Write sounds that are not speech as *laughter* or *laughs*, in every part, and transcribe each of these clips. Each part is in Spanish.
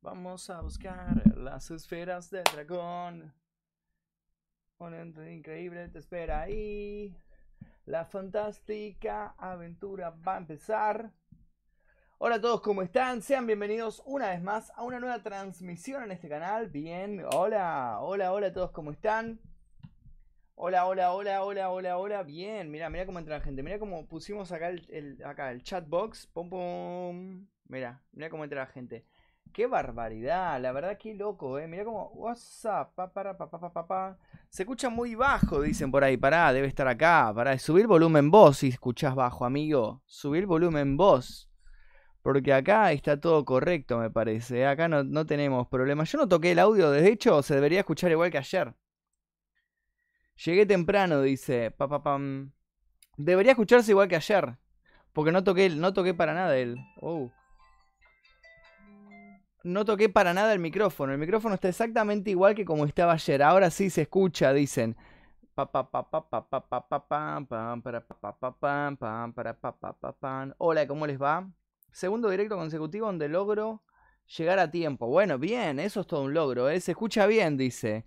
Vamos a buscar las esferas del dragón. Un increíble te espera ahí. La fantástica aventura va a empezar. Hola a todos, ¿cómo están? Sean bienvenidos una vez más a una nueva transmisión en este canal. Bien, hola, hola, hola a todos, ¿cómo están? Hola, hola, hola, hola, hola, hola. Bien, mira, mira cómo entra la gente. Mira cómo pusimos acá el, acá el chat box. Pum, pum. Mira, mira cómo entra la gente. Qué barbaridad, la verdad qué loco, eh. Mira cómo WhatsApp, pa, para, pa, pa, pa, pa, Se escucha muy bajo, dicen por ahí. Pará, debe estar acá. Pará, subir volumen voz si escuchás bajo, amigo. Subir volumen voz. Porque acá está todo correcto, me parece. ¿eh? Acá no, no tenemos problemas. Yo no toqué el audio, de hecho, se debería escuchar igual que ayer. Llegué temprano, dice. Pa, Debería escucharse igual que ayer. Porque no toqué, no toqué para nada el. Oh. No toqué para nada el micrófono. El micrófono está exactamente igual que como estaba ayer. Ahora sí se escucha, dicen. Hola, ¿cómo les va? Segundo directo consecutivo donde logro llegar a tiempo. Bueno, bien, eso es todo un logro, ¿eh? Se escucha bien, dice.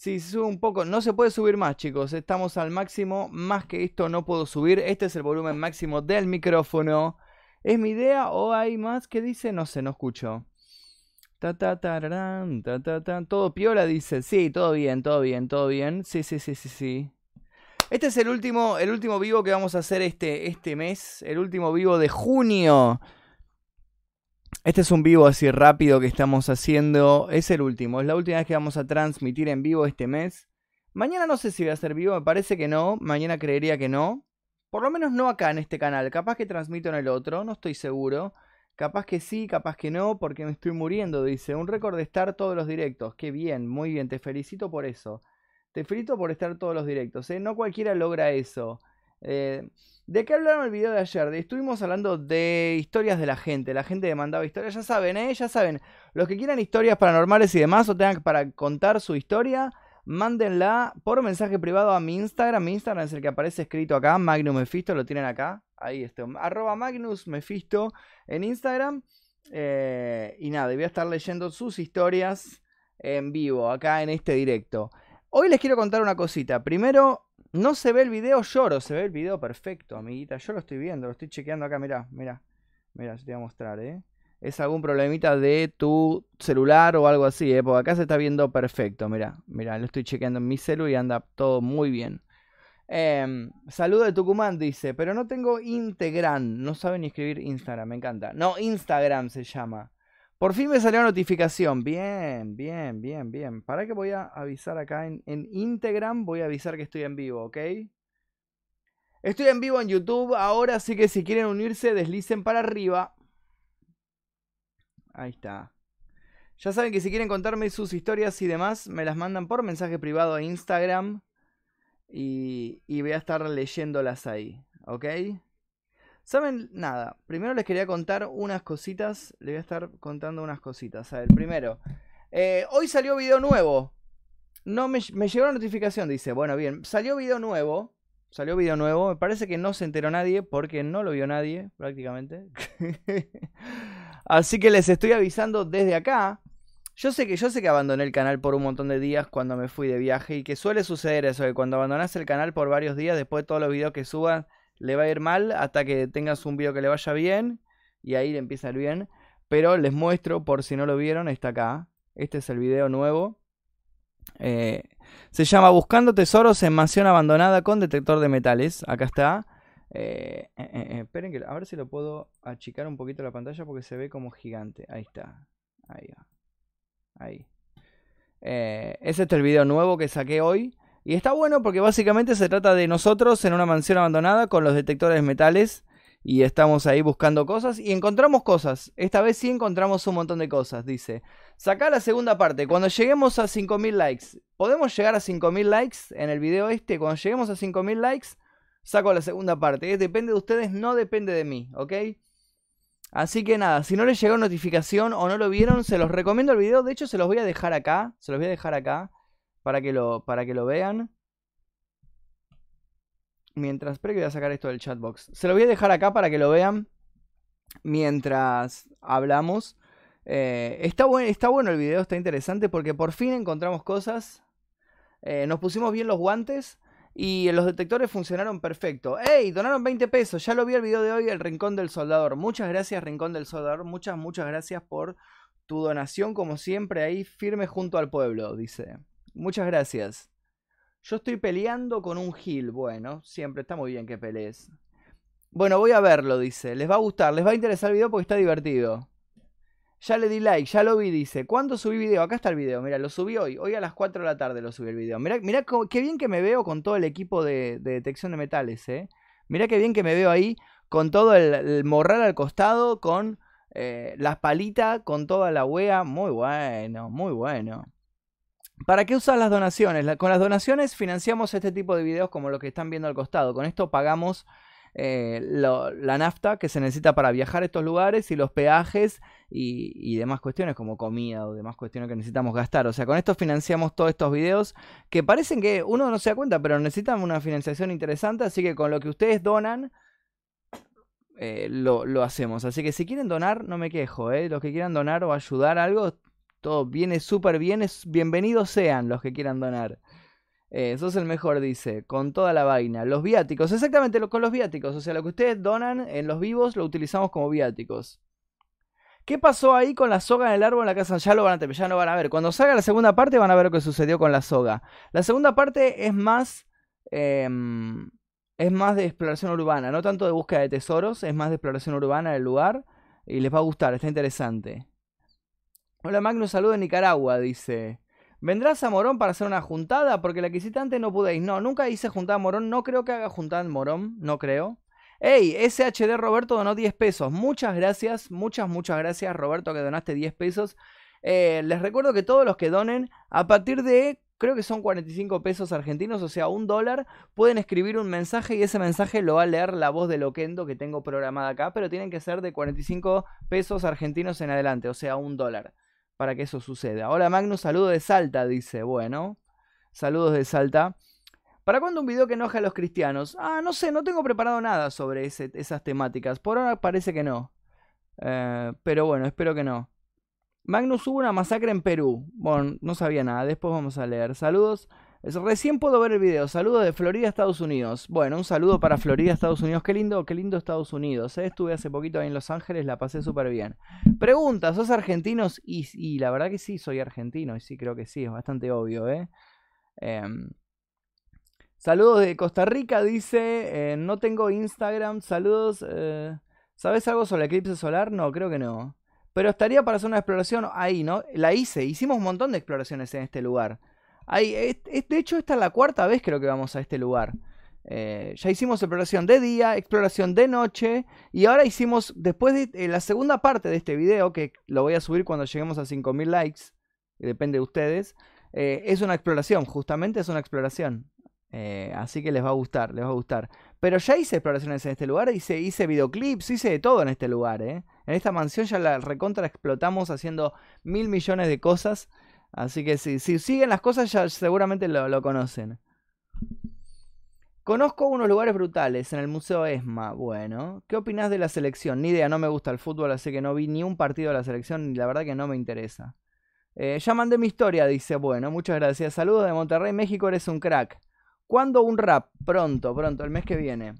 Sí, sube un poco. No se puede subir más, chicos. Estamos al máximo. Más que esto no puedo subir. Este es el volumen máximo del micrófono. ¿Es mi idea o hay más que dice? No sé, no escucho. Ta, ta, ta, ta, ta, Todo piola dice. Sí, todo bien, todo bien, todo bien. Sí, sí, sí, sí, sí. Este es el último, el último vivo que vamos a hacer este, este mes. El último vivo de junio. Este es un vivo así rápido que estamos haciendo. Es el último. Es la última vez que vamos a transmitir en vivo este mes. Mañana no sé si voy a ser vivo. Me parece que no. Mañana creería que no. Por lo menos no acá en este canal. Capaz que transmito en el otro. No estoy seguro. Capaz que sí, capaz que no. Porque me estoy muriendo. Dice. Un récord de estar todos los directos. Qué bien. Muy bien. Te felicito por eso. Te felicito por estar todos los directos. ¿eh? No cualquiera logra eso. Eh, ¿De qué hablaron el video de ayer? estuvimos hablando de historias de la gente. La gente demandaba historias. Ya saben, ¿eh? Ya saben. Los que quieran historias paranormales y demás o tengan para contar su historia, mándenla por mensaje privado a mi Instagram. Mi Instagram es el que aparece escrito acá. Magnus Mephisto, lo tienen acá. Ahí está. Arroba Magnus Mephisto en Instagram. Eh, y nada, voy a estar leyendo sus historias en vivo, acá en este directo. Hoy les quiero contar una cosita. Primero, no se ve el video, lloro. Se ve el video perfecto, amiguita. Yo lo estoy viendo, lo estoy chequeando acá. Mirá, mirá. Mirá, te voy a mostrar, ¿eh? Es algún problemita de tu celular o algo así, ¿eh? Porque acá se está viendo perfecto. Mirá, mirá, lo estoy chequeando en mi celular y anda todo muy bien. Eh, saludo de Tucumán, dice. Pero no tengo Integran. No sabe ni escribir Instagram, me encanta. No, Instagram se llama. Por fin me salió notificación. Bien, bien, bien, bien. ¿Para que voy a avisar acá en, en Instagram? Voy a avisar que estoy en vivo, ¿ok? Estoy en vivo en YouTube ahora, así que si quieren unirse, deslicen para arriba. Ahí está. Ya saben que si quieren contarme sus historias y demás, me las mandan por mensaje privado a Instagram. Y, y voy a estar leyéndolas ahí, ¿ok? Saben, nada, primero les quería contar unas cositas, les voy a estar contando unas cositas. A ver, primero, eh, hoy salió video nuevo. No me, llegó la notificación, dice, bueno, bien, salió video nuevo. Salió video nuevo, me parece que no se enteró nadie porque no lo vio nadie prácticamente. *laughs* Así que les estoy avisando desde acá. Yo sé que yo sé que abandoné el canal por un montón de días cuando me fui de viaje y que suele suceder eso, que cuando abandonas el canal por varios días, después de todos los videos que suban, le va a ir mal hasta que tengas un video que le vaya bien y ahí le empieza a ir bien. Pero les muestro, por si no lo vieron, está acá. Este es el video nuevo. Eh, se llama Buscando tesoros en mansión abandonada con detector de metales. Acá está. Eh, eh, esperen que a ver si lo puedo achicar un poquito la pantalla porque se ve como gigante. Ahí está. Ahí Ahí. es este el video nuevo que saqué hoy. Y está bueno porque básicamente se trata de nosotros en una mansión abandonada con los detectores metales. Y estamos ahí buscando cosas y encontramos cosas. Esta vez sí encontramos un montón de cosas, dice. Saca la segunda parte. Cuando lleguemos a 5000 likes. ¿Podemos llegar a 5000 likes en el video este? Cuando lleguemos a 5000 likes, saco la segunda parte. Depende de ustedes, no depende de mí, ¿ok? Así que nada, si no les llegó notificación o no lo vieron, se los recomiendo el video. De hecho, se los voy a dejar acá. Se los voy a dejar acá para que lo, para que lo vean. Mientras, que voy a sacar esto del chatbox. Se lo voy a dejar acá para que lo vean mientras hablamos. Eh, está, está bueno el video, está interesante porque por fin encontramos cosas. Eh, nos pusimos bien los guantes y los detectores funcionaron perfecto. ¡Ey! Donaron 20 pesos. Ya lo vi el video de hoy, el Rincón del Soldador. Muchas gracias, Rincón del Soldador. Muchas, muchas gracias por tu donación, como siempre, ahí firme junto al pueblo, dice. Muchas gracias. Yo estoy peleando con un Gil. Bueno, siempre está muy bien que pelees. Bueno, voy a verlo, dice. Les va a gustar, les va a interesar el video porque está divertido. Ya le di like, ya lo vi, dice. ¿Cuándo subí video? Acá está el video, mira, lo subí hoy. Hoy a las 4 de la tarde lo subí el video. Mira, mira qué bien que me veo con todo el equipo de, detección de metales, eh. Mira qué bien que me veo ahí con todo el, morral al costado, con eh, las palitas, con toda la wea. Muy bueno, muy bueno. ¿Para qué usar las donaciones? con las donaciones financiamos este tipo de videos como lo que están viendo al costado. Con esto pagamos eh, la nafta que se necesita para viajar a estos lugares y los peajes y, demás cuestiones como comida o demás cuestiones que necesitamos gastar. O sea, con esto financiamos todos estos videos que parecen que uno no se da cuenta, pero necesitan una financiación interesante, así que con lo que ustedes donan... Eh, lo, hacemos. Así que si quieren donar, no me quejo. ¿eh? Los que quieran donar o ayudar algo, todo viene súper bien. bienvenidos sean los que quieran donar. Eh, sos el mejor, dice, con toda la vaina. Los viáticos, exactamente lo, con los viáticos. O sea, lo que ustedes donan en los vivos lo utilizamos como viáticos. ¿Qué pasó ahí con la soga en el árbol en la casa? Ya lo van a, ya no van a ver. Cuando salga la segunda parte van a ver lo que sucedió con la soga. La segunda parte es más... Em, es más de exploración urbana, no tanto de búsqueda de tesoros, es más de exploración urbana del lugar. Y les va a gustar, está interesante. Hola Magnus, saludo de Nicaragua, dice. ¿Vendrás a Morón para hacer una juntada? Porque la que hiciste antes no podéis. No, nunca hice juntada en Morón. No creo que haga juntada en Morón. No creo. Ey, SHD Roberto donó 10 pesos. Muchas gracias. Muchas, muchas gracias, Roberto, que donaste 10 pesos. Eh, les recuerdo que todos los que donen, a partir de, creo que son 45 pesos argentinos, o sea, un dólar, pueden escribir un mensaje y ese mensaje lo va a leer la voz de Loquendo que tengo programada acá, pero tienen que ser de 45 pesos argentinos en adelante, o sea, un dólar para que eso suceda. Hola Magnus, saludo de Salta, dice. Bueno, saludos de Salta. ¿Para cuándo un video que enoje a los cristianos? Ah, no sé, no tengo preparado nada sobre esas temáticas. Por ahora parece que no. Eh, pero bueno, espero que no. Magnus hubo una masacre en Perú. Bueno, no sabía nada. Después vamos a leer. Saludos Recién puedo ver el video. Saludos de Florida, Estados Unidos. Bueno, un saludo para Florida, Estados Unidos. Qué lindo, qué lindo Estados Unidos. ¿eh? Estuve hace poquito ahí en Los Ángeles, la pasé súper bien. Pregunta, ¿sos argentinos? Y, la verdad que sí, soy argentino. Y sí, creo que sí, es bastante obvio, ¿eh? Em, saludos de Costa Rica, dice. Eh, no tengo Instagram. Saludos. Eh, ¿Sabes algo sobre el eclipse solar? No, creo que no. Pero estaría para hacer una exploración ahí, ¿no? La hice. Hicimos un montón de exploraciones en este lugar de hecho, esta es la cuarta vez creo que vamos a este lugar. Eh, ya hicimos exploración de día, exploración de noche y ahora hicimos, después de eh, la segunda parte de este video, que lo voy a subir cuando lleguemos a 5.000 likes, depende de ustedes, eh, es una exploración, justamente es una exploración. así que les va a gustar, les va a gustar. Pero ya hice exploraciones en este lugar, hice, hice videoclips, hice de todo en este lugar. En esta mansión ya la recontra explotamos haciendo mil millones de cosas. Así que si, si siguen las cosas ya seguramente lo, conocen. Conozco unos lugares brutales en el Museo ESMA. Bueno, ¿qué opinas de la selección? Ni idea, no me gusta el fútbol, así que no vi ni un partido de la selección y la verdad que no me interesa. Eh, ya mandé mi historia, dice. Bueno, muchas gracias. Saludos de Monterrey, México, eres un crack. ¿Cuándo un rap? Pronto, pronto, el mes que viene.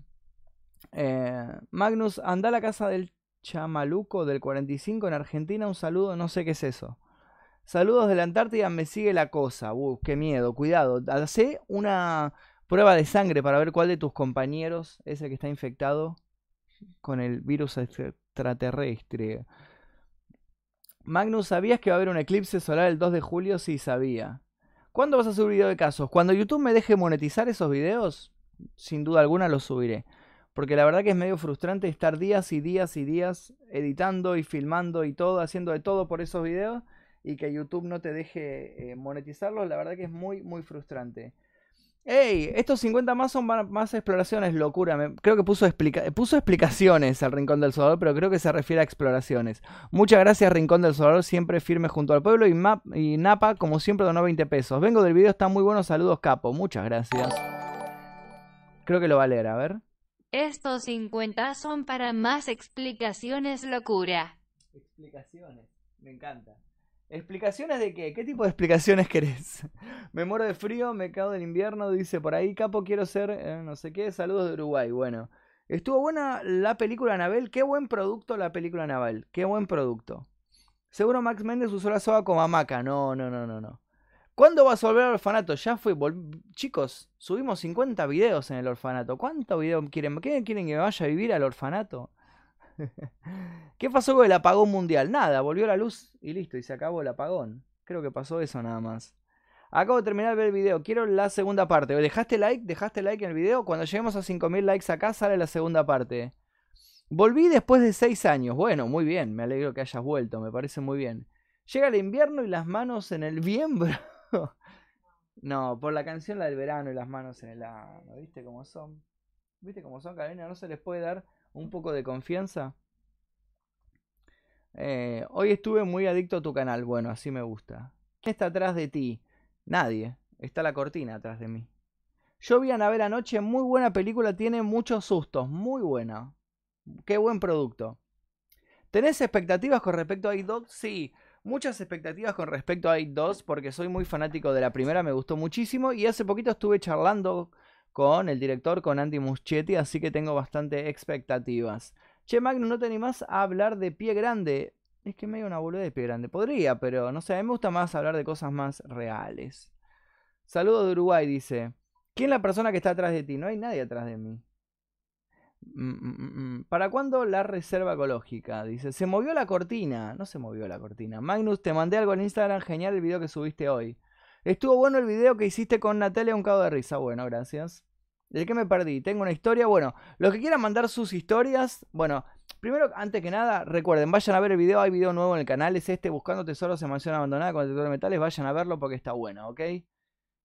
Eh, Magnus, anda a la casa del chamaluco del 45 en Argentina. Un saludo, no sé qué es eso. Saludos de la Antártida, me sigue la cosa. Uh, qué miedo, cuidado. Hacé una prueba de sangre para ver cuál de tus compañeros es el que está infectado con el virus extraterrestre. Magnus, ¿sabías que va a haber un eclipse solar el 2 de julio? Sí, sabía. ¿Cuándo vas a subir video de casos? Cuando YouTube me deje monetizar esos videos, sin duda alguna los subiré. Porque la verdad que es medio frustrante estar días y días y días editando y filmando y todo, haciendo de todo por esos videos y que YouTube no te deje eh, monetizarlos, la verdad que es muy, muy frustrante. ¡Ey! Estos 50 más son más exploraciones, locura. creo que puso, puso explicaciones al Rincón del Soldador, pero creo que se refiere a exploraciones. Muchas gracias, Rincón del Soldador, siempre firme junto al pueblo. Y, y Napa, como siempre, donó 20 pesos. Vengo del video, está muy bueno. Saludos, capo. Muchas gracias. Creo que lo va a leer, a ver. Estos 50 son para más explicaciones locura. Explicaciones, me encanta. ¿Explicaciones de qué? ¿Qué tipo de explicaciones querés? *laughs* me muero de frío, me cago del invierno, dice por ahí, capo, quiero ser eh, no sé qué, saludos de Uruguay. Bueno, estuvo buena la película Anabel, qué buen producto la película Anabel, qué buen producto. Seguro Max Méndez usó la soga como hamaca, no, no, no, no, no. ¿Cuándo vas a volver al orfanato? Ya fue. Chicos, subimos 50 videos en el orfanato. ¿Cuántos videos quieren? ¿Qué quieren que me vaya a vivir al orfanato? *laughs* ¿Qué pasó con el apagón mundial? Nada, volvió la luz y listo, y se acabó el apagón. Creo que pasó eso nada más. Acabo de terminar de ver el video, quiero la segunda parte. ¿Dejaste like? ¿Dejaste like en el video? Cuando lleguemos a 5000 likes acá sale la segunda parte. Volví después de 6 años. Bueno, muy bien, me alegro que hayas vuelto, me parece muy bien. Llega el invierno y las manos en el miembro. *laughs* no, por la canción la del verano y las manos en el ano. ¿Viste cómo son? ¿Viste cómo son, Carolina? ¿No se les puede dar un poco de confianza? Eh, hoy estuve muy adicto a tu canal. Bueno, así me gusta. ¿Quién está atrás de ti? Nadie. Está la cortina atrás de mí. Yo vi a Anabel anoche. Muy buena película. Tiene muchos sustos. Muy buena. Qué buen producto. ¿Tenés expectativas con respecto a iDog? Sí muchas expectativas con respecto a 2 porque soy muy fanático de la primera, me gustó muchísimo y hace poquito estuve charlando con el director, con Andy Muschietti, así que tengo bastante expectativas. Che, Magno, ¿no te animás a hablar de pie grande? Es que me medio una boluda de pie grande. Podría, pero no sé, a mí me gusta más hablar de cosas más reales. Saludo de Uruguay, dice. ¿Quién es la persona que está atrás de ti? No hay nadie atrás de mí. Mm, mm, mm, ¿Para cuándo la reserva ecológica? Dice, se movió la cortina. No se movió la cortina. Magnus, te mandé algo en Instagram. Genial el video que subiste hoy. Estuvo bueno el video que hiciste con Natalia, un cago de risa. Bueno, gracias. ¿De qué me perdí? Tengo una historia. Bueno, los que quieran mandar sus historias. Bueno, primero, antes que nada, recuerden, vayan a ver el video. Hay video nuevo en el canal. Es este, Buscando Tesoros en Mansión Abandonada con detector de metales. Vayan a verlo porque está bueno, ¿ok?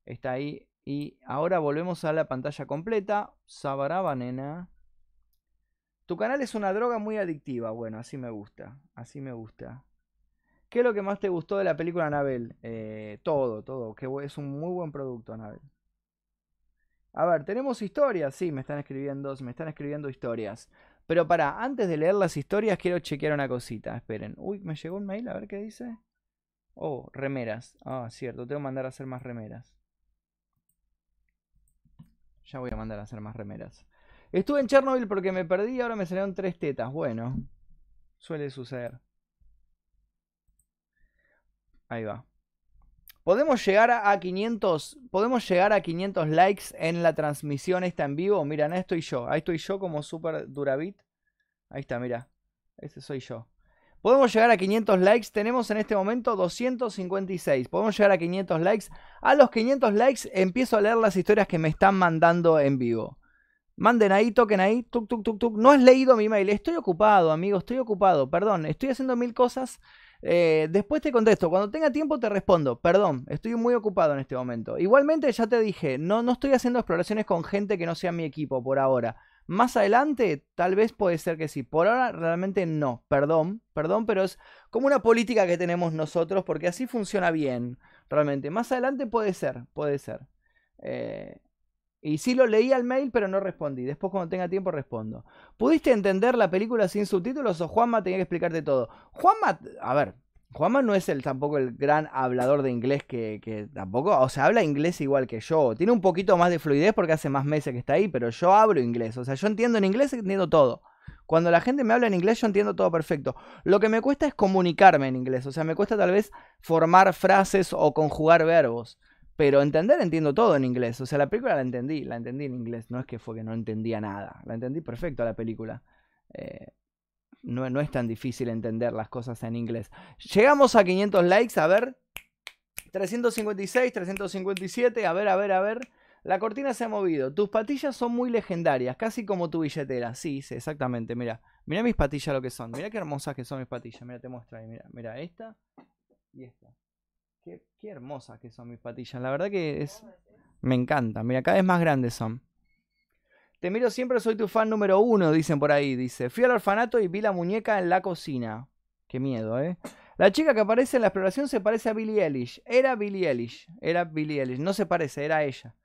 Está ahí. Y ahora volvemos a la pantalla completa. Sabaraba, nena. Tu canal es una droga muy adictiva. Bueno, así me gusta. Así me gusta. ¿Qué es lo que más te gustó de la película Anabel? Eh, todo, todo. Que es un muy buen producto, Anabel. A ver, ¿tenemos historias? Sí, me están escribiendo, me están escribiendo historias. Pero para, antes de leer las historias, quiero chequear una cosita. Esperen. Uy, me llegó un mail, a ver qué dice. Oh, remeras. Ah, cierto, tengo que mandar a hacer más remeras. Ya voy a mandar a hacer más remeras. Estuve en Chernobyl porque me perdí y ahora me salieron tres tetas. Bueno, suele suceder. Ahí va. Podemos llegar a 500, podemos llegar a 500 likes en la transmisión esta en vivo. Mira, ahí estoy yo. Ahí estoy yo como super durabit. Ahí está, mira. Ese soy yo. Podemos llegar a 500 likes. Tenemos en este momento 256. Podemos llegar a 500 likes. A los 500 likes empiezo a leer las historias que me están mandando en vivo. Manden ahí, toquen ahí, tuk, tuk, tuk, tuk. No has leído mi mail. Estoy ocupado, amigo, estoy ocupado. Perdón, estoy haciendo mil cosas. Eh, después te contesto. Cuando tenga tiempo te respondo. Perdón, estoy muy ocupado en este momento. Igualmente, ya te dije, no, no estoy haciendo exploraciones con gente que no sea mi equipo por ahora. Más adelante, tal vez puede ser que sí. Por ahora, realmente no. Perdón, perdón, pero es como una política que tenemos nosotros porque así funciona bien, realmente. Más adelante puede ser, puede ser. Eh, y sí lo leí al mail, pero no respondí. Después cuando tenga tiempo respondo. ¿Pudiste entender la película sin subtítulos o Juanma tenía que explicarte todo? Juanma, a ver, Juanma no es el tampoco el gran hablador de inglés que, que, tampoco, o sea, habla inglés igual que yo. Tiene un poquito más de fluidez porque hace más meses que está ahí, pero yo hablo inglés. O sea, yo entiendo en inglés, entiendo todo. Cuando la gente me habla en inglés, yo entiendo todo perfecto. Lo que me cuesta es comunicarme en inglés. O sea, me cuesta tal vez formar frases o conjugar verbos. Pero entender entiendo todo en inglés. O sea, la película la entendí, la entendí en inglés. No es que fue que no entendía nada. La entendí perfecto la película. Eh, no, no, es tan difícil entender las cosas en inglés. Llegamos a 500 likes, a ver. 356, 357, a ver, a ver, a ver. La cortina se ha movido. Tus patillas son muy legendarias, casi como tu billetera. Sí, sí, exactamente. Mira, mira mis patillas lo que son. Mira qué hermosas que son mis patillas. Mira, te muestro ahí. Mira, mira esta y esta. Qué, hermosas que son mis patillas. La verdad que es. Me encanta. Mira, cada vez más grandes son. Te miro siempre, soy tu fan número uno, dicen por ahí. Dice, fui al orfanato y vi la muñeca en la cocina. Qué miedo, ¿eh? La chica que aparece en la exploración se parece a Billie Eilish. Era Billie Eilish. Era Billie Eilish. No se parece, era ella.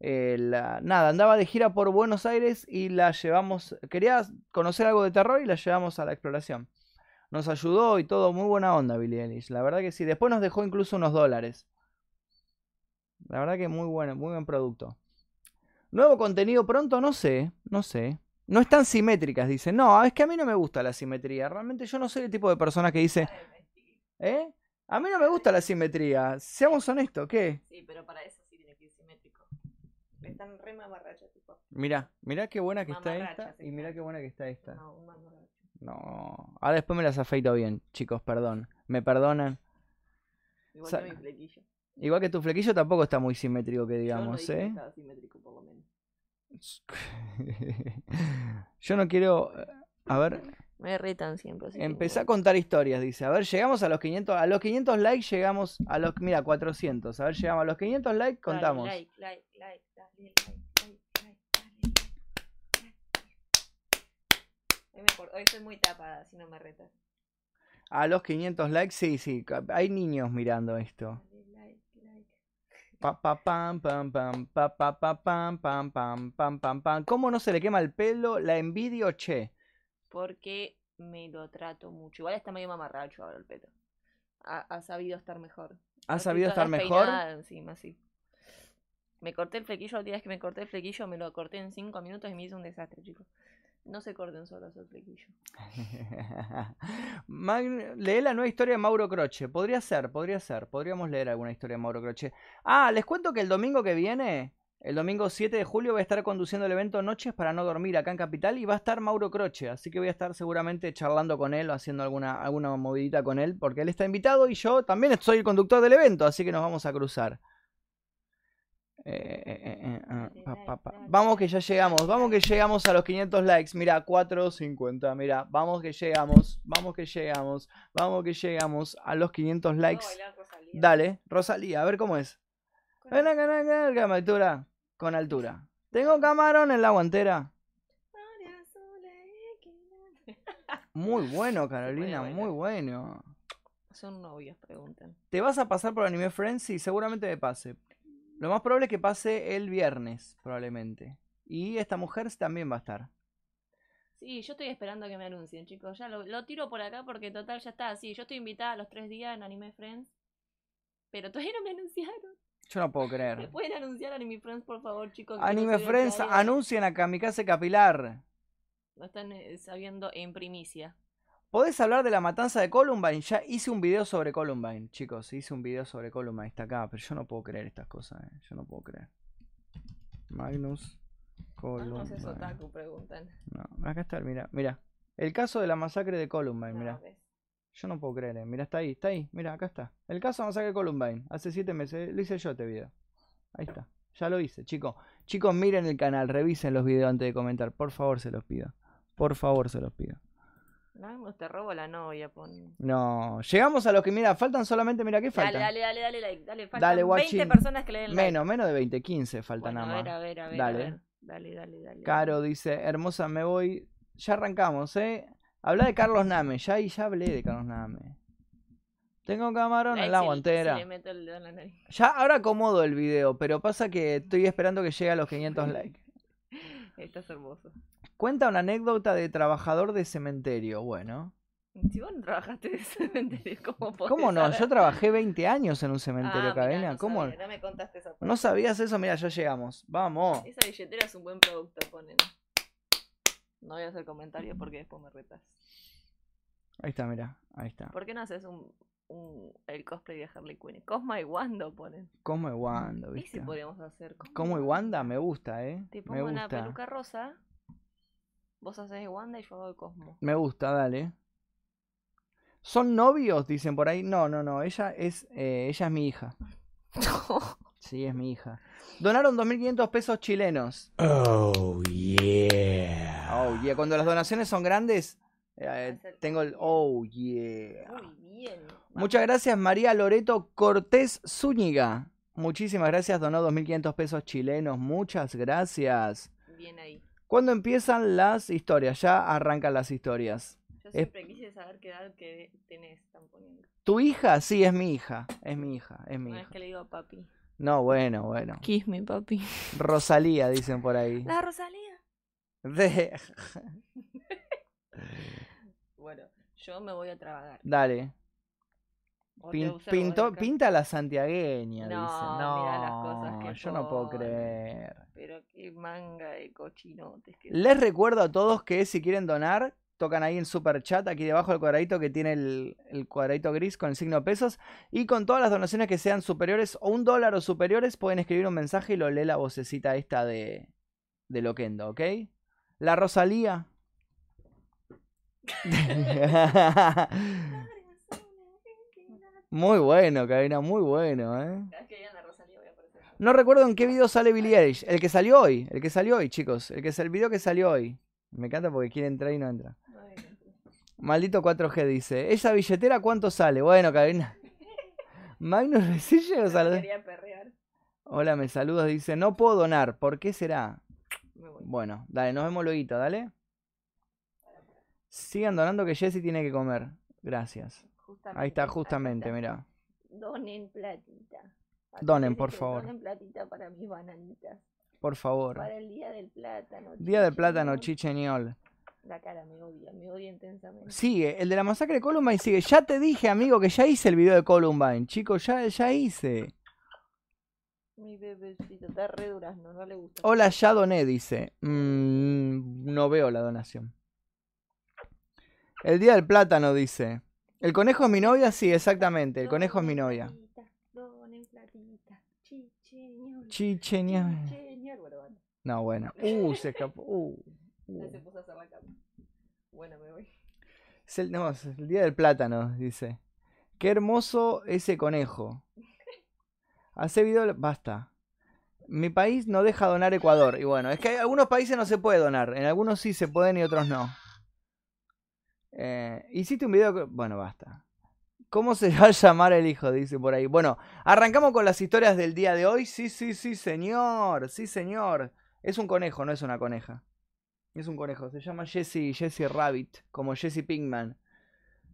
eh, nada, andaba de gira por Buenos Aires y la llevamos, quería conocer algo de terror y la llevamos a la exploración. Nos ayudó y todo, muy buena onda Billie Eilish, la verdad que sí. Después nos dejó incluso unos dólares. La verdad que muy bueno, muy buen producto. Nuevo contenido pronto, no sé, no sé. No están simétricas, dice. No, es que a mí no me gusta la simetría. Realmente yo no soy el tipo de persona que dice, ¿eh? A mí no me gusta la simetría. Seamos honestos, ¿qué? Sí, pero para eso sí tiene que ir simétrico. Están re mamarrachas, tipo. Mira, mira qué buena que está esta y mira qué buena que está esta. No, un. No, ahora después me las afeito bien, chicos, perdón. ¿Me perdonan? Igual que mi flequillo. Igual que tu flequillo tampoco está muy simétrico que Yo no digamos, dije que ¿eh? estaba simétrico, por lo menos. *laughs* Yo no quiero... eh, A ver, Me retan siempre. así que a contar historias, dice. A ver, llegamos a los 500... A los 500 likes llegamos a los... Mira, 400. A ver, llegamos a los 500 likes, Dale, contamos. Like, like, like, dale, like, like, like, dale, like. Hoy, me hoy estoy muy tapada, si no me retas. A los 500 likes, sí, sí. Hay niños mirando esto. Dale, like, like. Pa, pa, pam, pam, pam, pa, pa, pa, pam, pam, pam, pam, pam, pam. ¿Cómo no se le quema el pelo? La envidio, che. Porque me lo trato mucho. Igual está medio mamarracho ahora el pelo. Ha, ha sabido estar mejor. ¿Ha No sabido estar mejor? encima, sí. Me corté el flequillo, el día que me corté el flequillo, me lo corté en 5 minutos y me hizo un desastre, chicos. No se corten solos el flequillo. *laughs* Magn- Lee la nueva historia de Mauro Croce. Podría ser, podría ser. Podríamos leer alguna historia de Mauro Croce. Ah, les cuento que el domingo que viene, el domingo 7 de julio, voy a estar conduciendo el evento Noches para no dormir acá en Capital y va a estar Mauro Croce. Así que voy a estar seguramente charlando con él o haciendo alguna, alguna movidita con él porque él está invitado y yo también soy el conductor del evento, así que nos vamos a cruzar. Eh, eh, eh, eh, ah, pa, pa, pa. Vamos que ya llegamos, vamos que llegamos a los 500 likes. Mira, 450, mira, vamos que llegamos, vamos que llegamos, vamos que llegamos a los 500 likes. Dale, Rosalía, a ver cómo es. Ven acá, ven acá, ven acá, con altura, con altura. Tengo camarón en la guantera. Muy bueno, *laughs* Carolina, muy bueno. Son novios, preguntan. ¿Te vas a pasar por Anime Friends? Sí, seguramente me pase. Lo más probable es que pase el viernes, probablemente. Y esta mujer también va a estar. Sí, yo estoy esperando que me anuncien, chicos. Ya lo, lo tiro por acá porque total ya está. Sí, yo estoy invitada a los tres días en Anime Friends. Pero todavía no me *laughs* anunciaron. Yo no puedo ¿Me creer. pueden anunciar Anime Friends, por favor, chicos? no Anime de Friends Playa? anuncian a Kamikaze Capilar. Lo están eh, sabiendo en primicia. ¿Podés hablar de la matanza de Columbine? Ya hice un video sobre Columbine, chicos. Hice un video sobre Columbine. Está acá, pero yo no puedo creer estas cosas. eh. Yo no puedo creer. Magnus Columbine. es otaku, preguntan. No, acá está, mira, mira. El caso de la masacre de Columbine, No, mira. Yo no puedo creer, eh. Mira, está ahí, está ahí. Mira, acá está. El caso de masacre de Columbine. Hace siete meses. Lo hice yo este video. Ahí está. Ya lo hice, chicos. Chicos, miren el canal, revisen los videos antes de comentar. Por favor, se los pido. Por favor, se los pido. Magnus, te robo la novia, pon. No, llegamos a los que, mira, faltan solamente, mira, ¿qué falta? Dale, dale, dale, dale, like. Dale, faltan Dale, 20 guachín. personas que le den like. Menos, menos de 20, 15 falta Bueno, nada a ver, más. a ver, a ver, Dale. a ver. Dale, dale, dale. Caro dice, hermosa, me voy. Ya arrancamos, ¿eh? Habla de Carlos Name, ya ahí ya hablé de Carlos Name. Tengo camarón en la guantera. Ya ahora acomodo el video, pero pasa que estoy esperando que llegue a los 500 *laughs* likes. Estás hermoso. Cuenta una anécdota de trabajador de cementerio. Bueno, Si vos no trabajaste de cementerio, *laughs* ¿cómo podés ¿cómo no? saber? Yo trabajé 20 años en un cementerio, Ah, mirá, Cadena. no ¿Cómo? sabía, no me contaste esa parte. ¿No sabías eso? Mira, ya llegamos. Vamos. Esa billetera es un buen producto, ponen. No voy a hacer comentarios porque después me retas. Ahí está, mira. Ahí está. ¿Por qué no haces un, un el cosplay de Harley Quinn? Cosma y Wando ponen. Como y Wanda, ¿Y ¿viste? si podríamos hacer? Cosma y Wanda me gusta, ¿eh? Te Me pongo una gusta. peluca rosa. Vos haces de Wanda y yo hago de Cosmo. Me gusta, dale. ¿Son novios? Dicen por ahí. No, no, no. Ella es, eh, ella es mi hija. *laughs* Sí, es mi hija. Donaron 2.500 pesos chilenos. Oh, yeah. Oh, yeah. Cuando las donaciones son grandes, eh, tengo el... Oh, yeah. Muy bien. Muchas gracias María Loreto Cortés Zúñiga. Muchísimas gracias, donó 2.500 pesos chilenos. Muchas gracias. Bien ahí. ¿Cuándo empiezan las historias? Ya arrancan las historias. Yo siempre quise saber qué edad que tenés, están poniendo. ¿Tu hija? Sí, es mi hija. Es mi hija. Es mi Una vez hija. que le digo papi. No, bueno, bueno. Kiss me, papi. Rosalía, dicen por ahí. La Rosalía. De- *laughs* Bueno, yo me voy a trabajar. Dale. Pin- pintó, pinta la santiagueña, No, dice. mira las No, cosas que yo no puedo creer. Pero qué manga de cochinotes que Les recuerdo a todos que si quieren donar, tocan ahí en super chat, aquí debajo del cuadradito que tiene el, el cuadradito gris con el signo pesos. Y con todas las donaciones que sean superiores o un dólar o superiores, pueden escribir un mensaje y lo lee la vocecita esta de, de Loquendo, ¿ok? La Rosalía. *laughs* *laughs* muy bueno, Karina, muy bueno, ¿eh? No recuerdo en qué video sale Billie Eilish. El que salió hoy. El que salió hoy, chicos. El que es el video que salió hoy. Me encanta porque quiere entrar y no entra. Maldito 4G dice. ¿Esa billetera cuánto sale? Bueno, Karina. *laughs* Magnus Resille o sal-. Hola, me saludas. Dice, no puedo donar. ¿Por qué será? Bueno, dale, nos vemos luego, dale. Sigan donando que Jesse tiene que comer. Gracias. Justamente, Ahí está, justamente, está. mira. Donen platita. Donen, por favor. Donen platita para mis bananitas. Por favor. Para el día del plátano. Día del plátano, chicheñol. chicheñol. La cara me odia, me odia intensamente. Sigue, el de la masacre de Columbine sigue. Ya te dije, amigo, que ya hice el video de Columbine. Chicos, ya, ya hice. Mi bebecito está re durazno, no le gusta. Hola, ya doné, dice. Mm, no veo la donación. El día del plátano, dice. ¿El conejo es mi novia? Sí, exactamente. El conejo es mi novia. Chicheña. No, bueno. *laughs* Uh, se escapó. Uh, uh. se puso a hacer la cama. Bueno, me voy. Es el, no, es el día del plátano, dice. Qué hermoso ese conejo. *laughs* Hace video. Basta. Mi país no deja donar Ecuador. Y bueno, es que hay algunos países no se puede donar. En algunos sí se pueden y otros no. Eh, hiciste un video. que- Bueno, basta. ¿Cómo se *laughs* va a llamar el hijo? Dice por ahí. Bueno, arrancamos con las historias del día de hoy. Sí, sí, sí, señor. Sí, señor. Es un conejo, no es una coneja. Es un conejo. Se llama Jesse, Jesse Rabbit. Como Jesse Pinkman.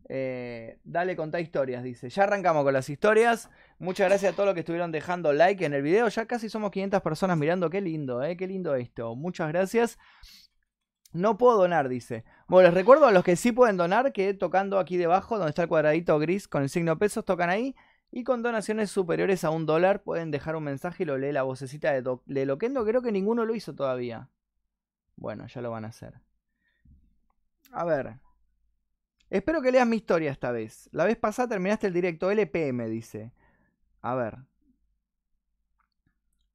Eh, dale, contá historias, dice. Ya arrancamos con las historias. Muchas gracias a todos los que estuvieron dejando like en el video. Ya casi somos 500 personas mirando. Qué lindo, eh. Qué lindo esto. Muchas gracias. No puedo donar, dice. Bueno, les recuerdo a los que sí pueden donar que tocando aquí debajo, donde está el cuadradito gris con el signo pesos, tocan ahí. Y con donaciones superiores a un dólar pueden dejar un mensaje y lo lee la vocecita de, Do- de Loquendo. Creo que ninguno lo hizo todavía. Bueno, ya lo van a hacer. A ver. Espero que leas mi historia esta vez. La vez pasada terminaste el directo LPM, dice. A ver.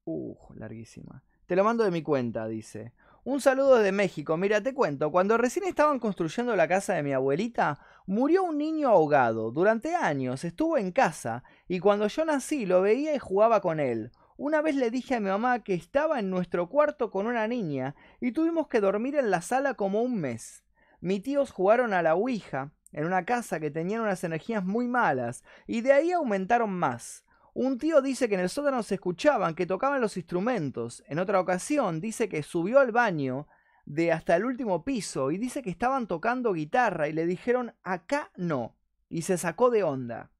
Uh, larguísima. Te lo mando de mi cuenta, dice. Un saludo desde México. Mira, te cuento. Cuando recién estaban construyendo la casa de mi abuelita, murió un niño ahogado. Durante años estuvo en casa y cuando yo nací lo veía y jugaba con él. Una vez le dije a mi mamá que estaba en nuestro cuarto con una niña y tuvimos que dormir en la sala como un mes. Mis tíos jugaron a la Ouija en una casa que tenía unas energías muy malas y de ahí aumentaron más. Un tío dice que en el sótano se escuchaban que tocaban los instrumentos. En otra ocasión dice que subió al baño de hasta el último piso y dice que estaban tocando guitarra y le dijeron acá no y se sacó de onda.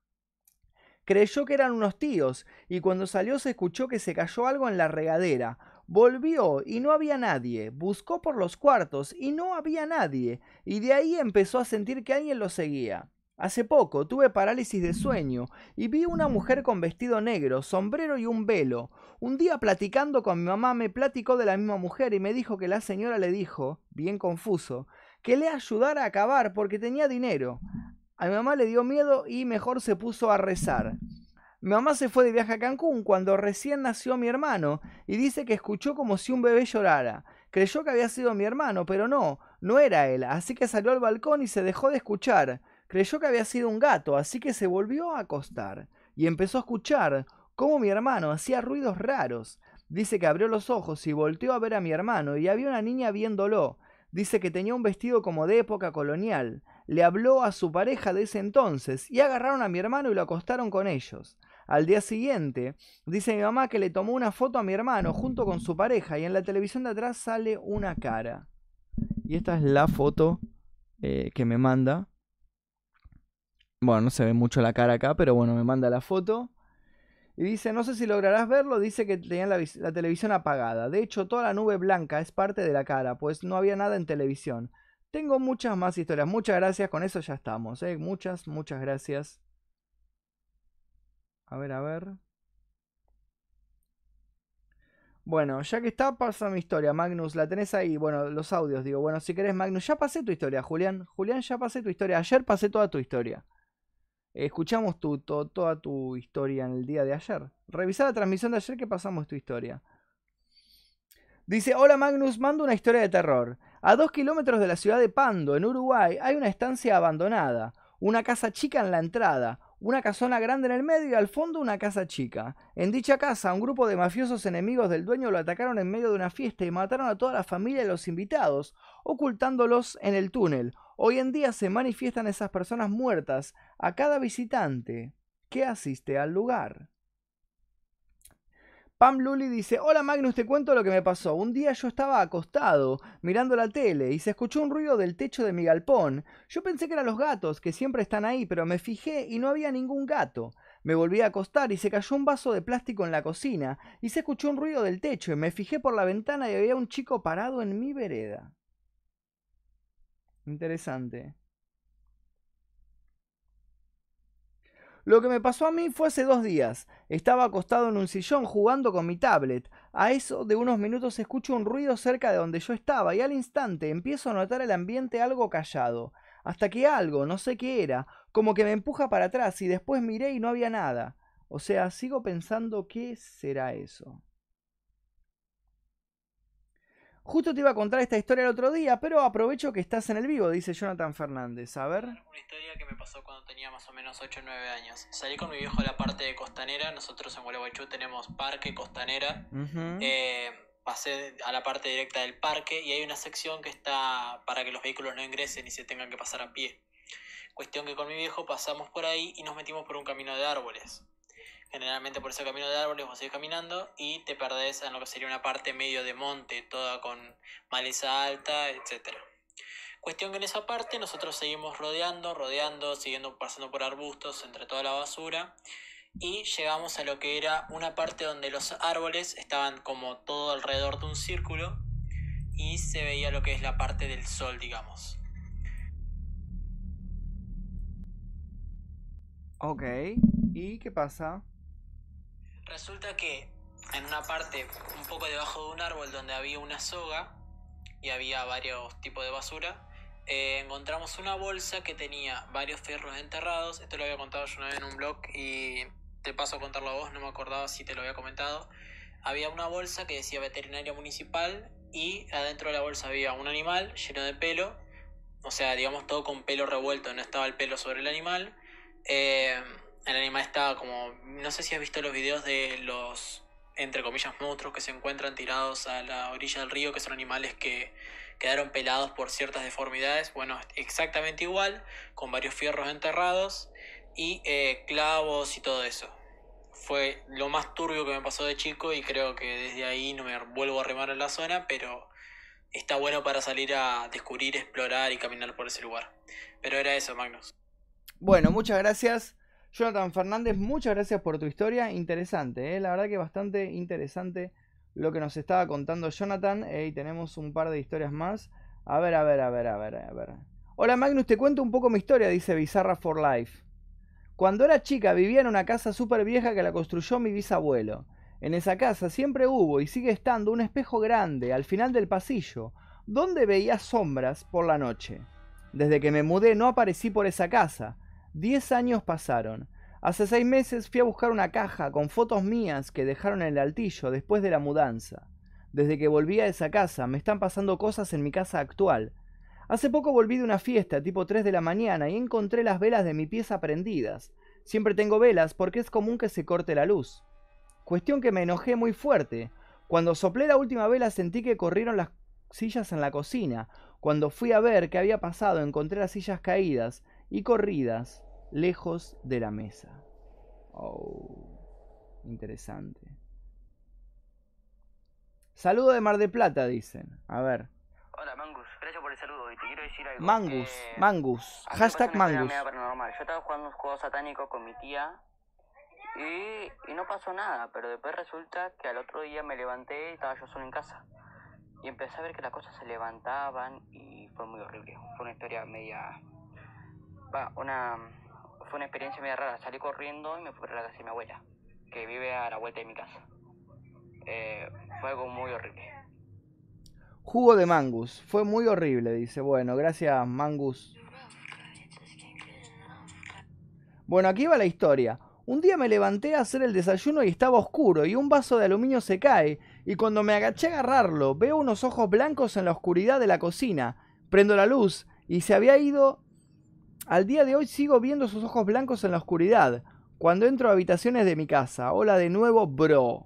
Creyó que eran unos tíos y cuando salió se escuchó que se cayó algo en la regadera. Volvió y no había nadie. Buscó por los cuartos y no había nadie. Y de ahí empezó a sentir que alguien lo seguía. Hace poco tuve parálisis de sueño y vi una mujer con vestido negro, sombrero y un velo. Un día platicando con mi mamá me platicó de la misma mujer y me dijo que la señora le dijo, bien confuso, que le ayudara a acabar porque tenía dinero. A mi mamá le dio miedo y mejor se puso a rezar. Mi mamá se fue de viaje a Cancún cuando recién nació mi hermano y dice que escuchó como si un bebé llorara. Creyó que había sido mi hermano, pero no, no era él, así que salió al balcón y se dejó de escuchar. Creyó que había sido un gato, así que se volvió a acostar y empezó a escuchar cómo mi hermano hacía ruidos raros. Dice que abrió los ojos y volteó a ver a mi hermano y había una niña viéndolo. Dice que tenía un vestido como de época colonial. Le habló a su pareja de ese entonces y agarraron a mi hermano y lo acostaron con ellos. Al día siguiente, dice mi mamá que le tomó una foto a mi hermano junto con su pareja y en la televisión de atrás sale una cara. Y esta es la foto eh, que me manda. Bueno, no se ve mucho la cara acá, pero bueno, me manda la foto. Y dice, no sé si lograrás verlo, dice que tenían la, vis- la televisión apagada. De hecho, toda la nube blanca es parte de la cara, pues no había nada en televisión. Tengo muchas más historias. Muchas gracias, con eso ya estamos. ¿eh? Muchas, muchas gracias. A ver, a ver. Bueno, ya que está, pasa mi historia, Magnus. La tenés ahí. Bueno, los audios, digo. Bueno, si querés, Magnus, ya pasé tu historia, Julián. Julián, ya pasé tu historia. Ayer pasé toda tu historia. Escuchamos tu, to- toda tu historia en el día de ayer. Revisá la transmisión de ayer que pasamos tu historia. Dice, hola Magnus, mando una historia de terror. A dos kilómetros de la ciudad de Pando, en Uruguay, hay una estancia abandonada. Una casa chica en la entrada, una casona grande en el medio y al fondo una casa chica. En dicha casa, un grupo de mafiosos enemigos del dueño lo atacaron en medio de una fiesta y mataron a toda la familia y los invitados, ocultándolos en el túnel. Hoy en día se manifiestan esas personas muertas a cada visitante que asiste al lugar. Pam Luli dice, hola Magnus, te cuento lo que me pasó. Un día yo estaba acostado mirando la tele y se escuchó un ruido del techo de mi galpón. Yo pensé que eran los gatos, que siempre están ahí, pero me fijé y no había ningún gato. Me volví a acostar y se cayó un vaso de plástico en la cocina y se escuchó un ruido del techo y me fijé por la ventana y había un chico parado en mi vereda. Interesante. Lo que me pasó a mí fue hace dos días. Estaba acostado en un sillón jugando con mi tablet. A eso de unos minutos escucho un ruido cerca de donde yo estaba y al instante empiezo a notar el ambiente algo callado. Hasta que algo, no sé qué era, como que me empuja para atrás y después miré y no había nada. O sea, sigo pensando qué será eso. Justo te iba a contar esta historia el otro día, pero aprovecho que estás en el vivo, dice Jonathan Fernández. A ver. Una historia que me pasó cuando tenía más o menos 8 o 9 años. Salí con mi viejo a la parte de costanera. Nosotros en Gualeguaychú tenemos parque costanera. Eh, pasé a la parte directa del parque y hay una sección que está para que los vehículos no ingresen y se tengan que pasar a pie. Cuestión que con mi viejo pasamos por ahí y nos metimos por un camino de árboles. Generalmente por ese camino de árboles vos seguís caminando y te perdés en lo que sería una parte medio de monte, toda con maleza alta, etcétera. Cuestión que en esa parte nosotros seguimos rodeando, rodeando, siguiendo pasando por arbustos entre toda la basura y llegamos a lo que era una parte donde los árboles estaban como todo alrededor de un círculo y se veía lo que es la parte del sol, digamos. Ok. ¿Y qué pasa? Resulta que en una parte un poco debajo de un árbol donde había una soga y había varios tipos de basura, eh, encontramos una bolsa que tenía varios fierros enterrados. Esto lo había contado yo una vez en un blog y te paso a contarlo a vos, no me acordaba si te lo había comentado. Había una bolsa que decía veterinaria municipal y adentro de la bolsa había un animal lleno de pelo, o sea, digamos todo con pelo revuelto, no estaba el pelo sobre el animal. Eh, el animal estaba como. No sé si has visto los videos de los, entre comillas, monstruos que se encuentran tirados a la orilla del río, que son animales que quedaron pelados por ciertas deformidades. Bueno, exactamente igual, con varios fierros enterrados y eh, clavos y todo eso. Fue lo más turbio que me pasó de chico y creo que desde ahí no me vuelvo a remar en la zona, pero está bueno para salir a descubrir, explorar y caminar por ese lugar. Pero era eso, Magnus. Bueno, muchas gracias. Jonathan Fernández, muchas gracias por tu historia. Interesante, ¿eh? la verdad que bastante interesante lo que nos estaba contando Jonathan. eh, y tenemos un par de historias más. A ver, a ver, a ver, a ver, a ver. Hola Magnus, te cuento un poco mi historia, dice Bizarra for Life. Cuando era chica vivía en una casa súper vieja que la construyó mi bisabuelo. En esa casa siempre hubo y sigue estando un espejo grande al final del pasillo, donde veía sombras por la noche. Desde que me mudé no aparecí por esa casa. Diez años pasaron. Hace seis meses fui a buscar una caja con fotos mías que dejaron en el altillo después de la mudanza. Desde que volví a esa casa me están pasando cosas en mi casa actual. Hace poco volví de una fiesta tipo 3 de la mañana y encontré las velas de mi pieza prendidas. Siempre tengo velas porque es común que se corte la luz. Cuestión que me enojé muy fuerte. Cuando soplé la última vela sentí que corrieron las sillas en la cocina. Cuando fui a ver qué había pasado encontré las sillas caídas y corridas lejos de la mesa. Oh, interesante. Saludo de Mar de Plata, dicen. A ver. Hola Mangus, gracias por el saludo y te quiero decir algo. Mangus, Eh, Mangus. Hashtag Mangus. Yo estaba jugando un juego satánico con mi tía Y, y no pasó nada, pero después resulta que al otro día me levanté y estaba yo solo en casa. Y empecé a ver que las cosas se levantaban y fue muy horrible. Fue una historia media... Va, una... Fue una experiencia media rara. Salí corriendo y me fui para la casa de mi abuela, que vive a la vuelta de mi casa. Eh, fue algo muy horrible. Jugo de Mangus. Fue muy horrible, dice. Bueno, gracias Mangus. Bueno, aquí va la historia. Un día me levanté a hacer el desayuno y estaba oscuro y un vaso de aluminio se cae y cuando me agaché a agarrarlo veo unos ojos blancos en la oscuridad de la cocina. Prendo la luz y se había ido... Al día de hoy sigo viendo sus ojos blancos en la oscuridad. Cuando entro a habitaciones de mi casa. Hola de nuevo, bro.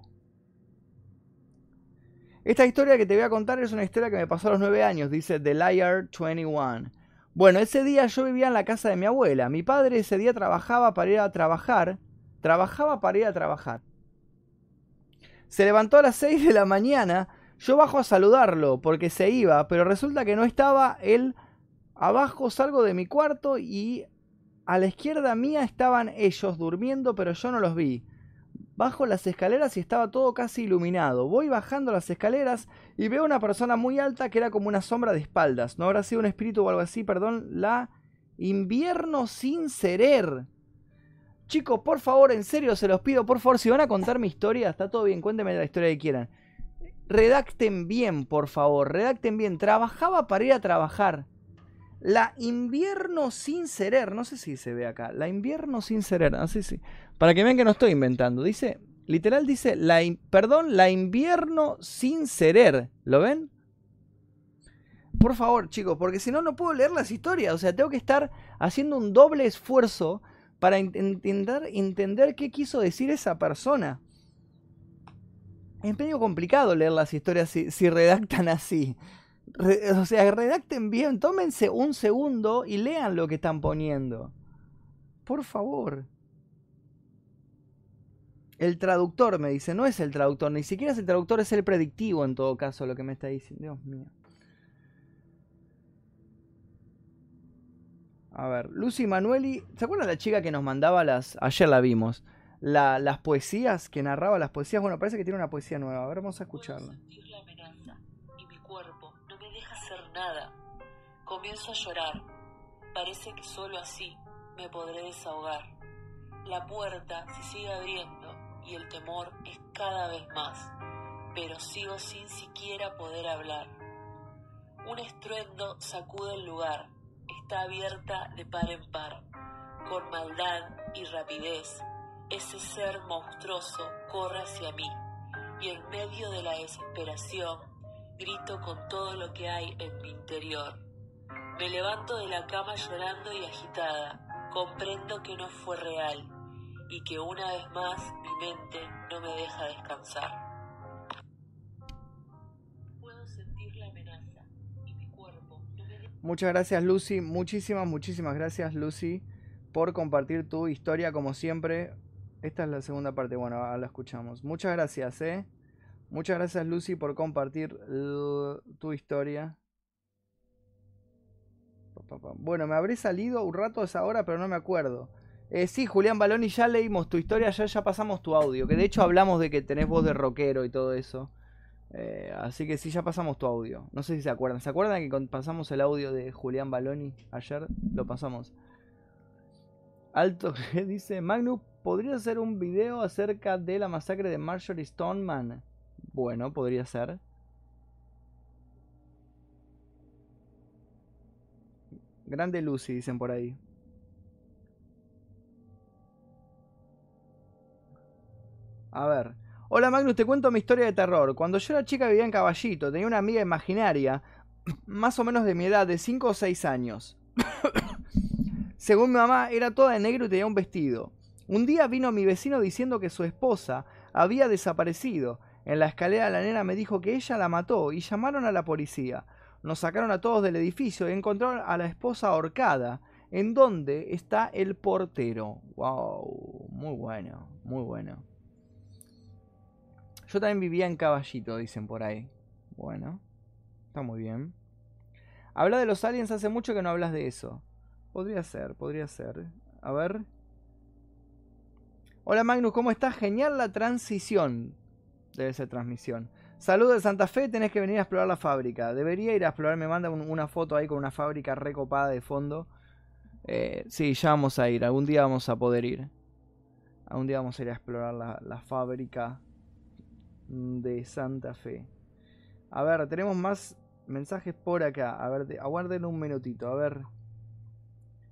Esta historia que te voy a contar es una historia que me pasó a los 9 años, dice The Liar 21. Bueno, ese día yo vivía en la casa de mi abuela. Mi padre ese día trabajaba para ir a trabajar. Trabajaba para ir a trabajar. Se levantó a las 6 de la mañana. Yo bajo a saludarlo porque se iba, pero resulta que no estaba él. Abajo salgo de mi cuarto y a la izquierda mía estaban ellos durmiendo, pero yo no los vi. Bajo las escaleras y estaba todo casi iluminado. Voy bajando las escaleras y veo una persona muy alta que era como una sombra de espaldas. No habrá sido un espíritu o algo así, perdón. La invierno sin serer. Chicos, por favor, en serio, se los pido, por favor, si van a contar mi historia, está todo bien, cuéntenme la historia que quieran. Redacten bien, por favor, redacten bien. Trabajaba para ir a trabajar. La invierno sin serer, no sé si se ve acá. La invierno sin serer, no sé si. Para que vean que no estoy inventando. Dice, literal dice, la perdón, la invierno sin serer. ¿Lo ven? Por favor, chicos, porque si no, no puedo leer las historias. O sea, tengo que estar haciendo un doble esfuerzo para intentar entender qué quiso decir esa persona. Es medio complicado leer las historias si, redactan así. O sea, redacten bien, tómense un segundo y lean lo que están poniendo. Por favor. El traductor me dice, no es el traductor, ni siquiera es el traductor, es el predictivo en todo caso lo que me está diciendo. Dios mío. A ver, Lucy Manueli, ¿se acuerdan la chica que nos mandaba las, ayer la vimos, las poesías, que narraba las poesías? Bueno, parece que tiene una poesía nueva, a ver, vamos a escucharla. Nada. Comienzo a llorar, parece que solo así me podré desahogar. La puerta se sigue abriendo y el temor es cada vez más, pero sigo sin siquiera poder hablar. Un estruendo sacude el lugar está abierta de par en par. Con maldad y rapidez, ese ser monstruoso corre hacia mí y en medio de la desesperación grito con todo lo que hay en mi interior. Me levanto de la cama llorando y agitada. Comprendo que no fue real y que una vez más mi mente no me deja descansar. Muchas gracias Lucy, muchísimas, muchísimas gracias Lucy por compartir tu historia como siempre. Esta es la segunda parte, bueno, ahora la escuchamos. Muchas gracias, ¿eh? Muchas gracias Lucy por compartir tu historia. Bueno, me habré salido un rato a esa hora, pero no me acuerdo. Eh, sí, Julián Baloni, ya leímos tu historia, ya, ya pasamos tu audio. Que de hecho hablamos de que tenés voz de rockero y todo eso. Eh, así que sí, ya pasamos tu audio. No sé si se acuerdan. ¿Se acuerdan que pasamos el audio de Julián Baloni ayer? Lo pasamos. Alto que *laughs* dice, Magnus, ¿podría hacer un video acerca de la masacre de Marjorie Stoneman? Bueno, podría ser. Grande Lucy, dicen por ahí. A ver. Hola Magnus, te cuento mi historia de terror. Cuando yo era chica vivía en Caballito, tenía una amiga imaginaria, *clears throat* más o menos de mi edad, de 5 o 6 años. *clears throat* Según mi mamá, era toda de negro y tenía un vestido. Un día vino mi vecino diciendo que su esposa había desaparecido. En la escalera la nena me dijo que ella la mató y llamaron a la policía. Nos sacaron a todos del edificio y encontraron a la esposa ahorcada. ¿En donde está el portero? ¡Wow! Muy bueno, muy bueno. Yo también vivía en Caballito, dicen por ahí. Bueno, está muy bien. Habla de los aliens hace mucho que no hablas de eso. Podría ser, podría ser. A ver. Hola Magnus, ¿cómo estás? Genial la transición. Debe ser transmisión. Saludos de Santa Fe, tenés que venir a explorar la fábrica. Debería ir a explorar, me manda un- una foto ahí con una fábrica recopada de fondo. Eh, sí, ya vamos a ir, algún día vamos a poder ir. Algún día vamos a ir a explorar la, la fábrica de Santa Fe. A ver, tenemos más mensajes por acá. A ver, de- aguarden un minutito, a ver.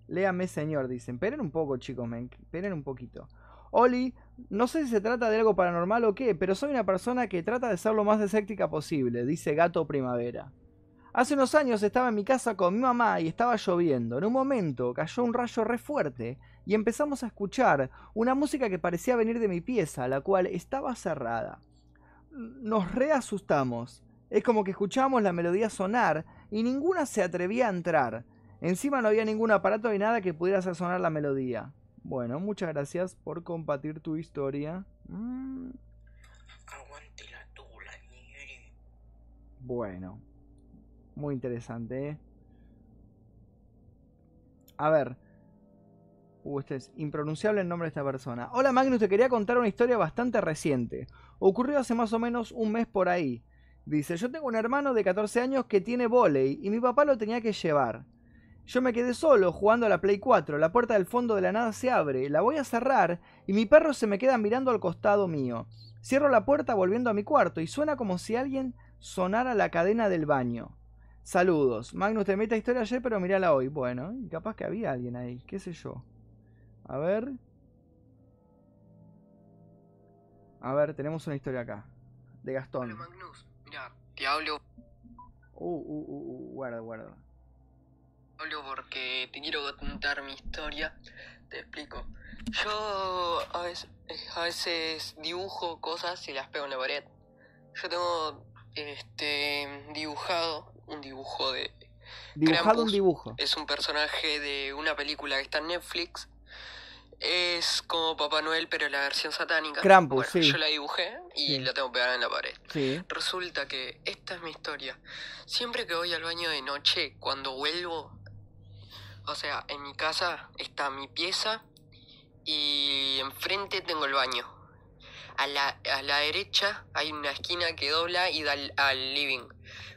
Léame, señor, dicen. Esperen un poco, chicos. Esperen un poquito. Oli, no sé si se trata de algo paranormal o qué, pero soy una persona que trata de ser lo más escéptica posible, dice Gato Primavera. Hace unos años estaba en mi casa con mi mamá y estaba lloviendo. En un momento cayó un rayo re fuerte y empezamos a escuchar una música que parecía venir de mi pieza, la cual estaba cerrada. Nos reasustamos. Es como que escuchábamos la melodía sonar y ninguna se atrevía a entrar. Encima no había ningún aparato ni nada que pudiera hacer sonar la melodía. Bueno, muchas gracias por compartir tu historia. Mm, Aguante la tula, bueno, muy interesante, ¿eh? A ver. Uh, este es impronunciable el nombre de esta persona. Hola Magnus, te quería contar una historia bastante reciente. Ocurrió hace más o menos un mes por ahí. Dice, yo tengo un hermano de 14 años que tiene volei y mi papá lo tenía que llevar. Yo me quedé solo jugando a la Play 4, la puerta del fondo de la nada se abre, la voy a cerrar y mi perro se me queda mirando al costado mío. Cierro la puerta volviendo a mi cuarto y suena como si alguien sonara la cadena del baño. Saludos. Magnus, te metí historia ayer, pero mirala hoy. Bueno, y capaz que había alguien ahí, qué sé yo. A ver. A ver, tenemos una historia acá. De Gastón. Hola Magnus, mira, te hablo, Uh, uh, uh, uh, guarda, guarda. Porque te quiero contar mi historia. Te explico. Yo a veces, a veces dibujo cosas y las pego en la pared. Yo tengo este dibujado un dibujo de Dibujado un Krampus. dibujo. es un personaje de una película que está en Netflix. Es como Papá Noel, pero la versión satánica. Krampus, Bueno, sí. Yo la dibujé y Sí. la tengo pegada en la pared. Sí. Resulta que esta es mi historia. Siempre que voy al baño de noche, cuando vuelvo, o sea, en mi casa está mi pieza y enfrente tengo el baño. A la, a la derecha hay una esquina que dobla y da al, al living.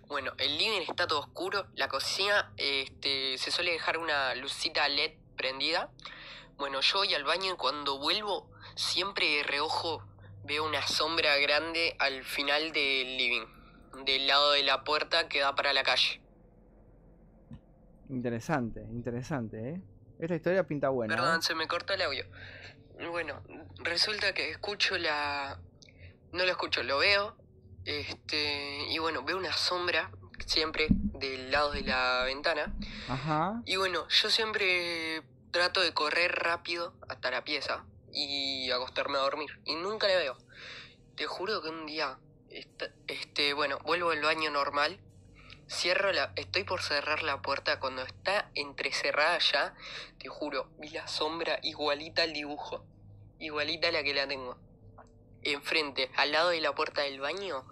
Bueno, el living está todo oscuro, la cocina este, se suele dejar una lucita LED prendida. Bueno, yo voy al baño y cuando vuelvo, siempre de reojo veo una sombra grande al final del living, del lado de la puerta que da para la calle. Interesante, interesante, ¿eh? Esta historia pinta buena. ¿eh? Perdón, se me cortó el audio. Bueno, resulta que escucho la... No lo escucho, lo veo. Este... Y bueno, veo una sombra siempre del lado de la ventana. Ajá. Y bueno, yo siempre trato de correr rápido hasta la pieza y acostarme a dormir. Y nunca la veo. Te juro que un día, este, bueno, vuelvo al baño normal. Cierro la, estoy por cerrar la puerta cuando está entrecerrada ya. Te juro, vi la sombra igualita al dibujo. Igualita a la que la tengo. Enfrente, al lado de la puerta del baño.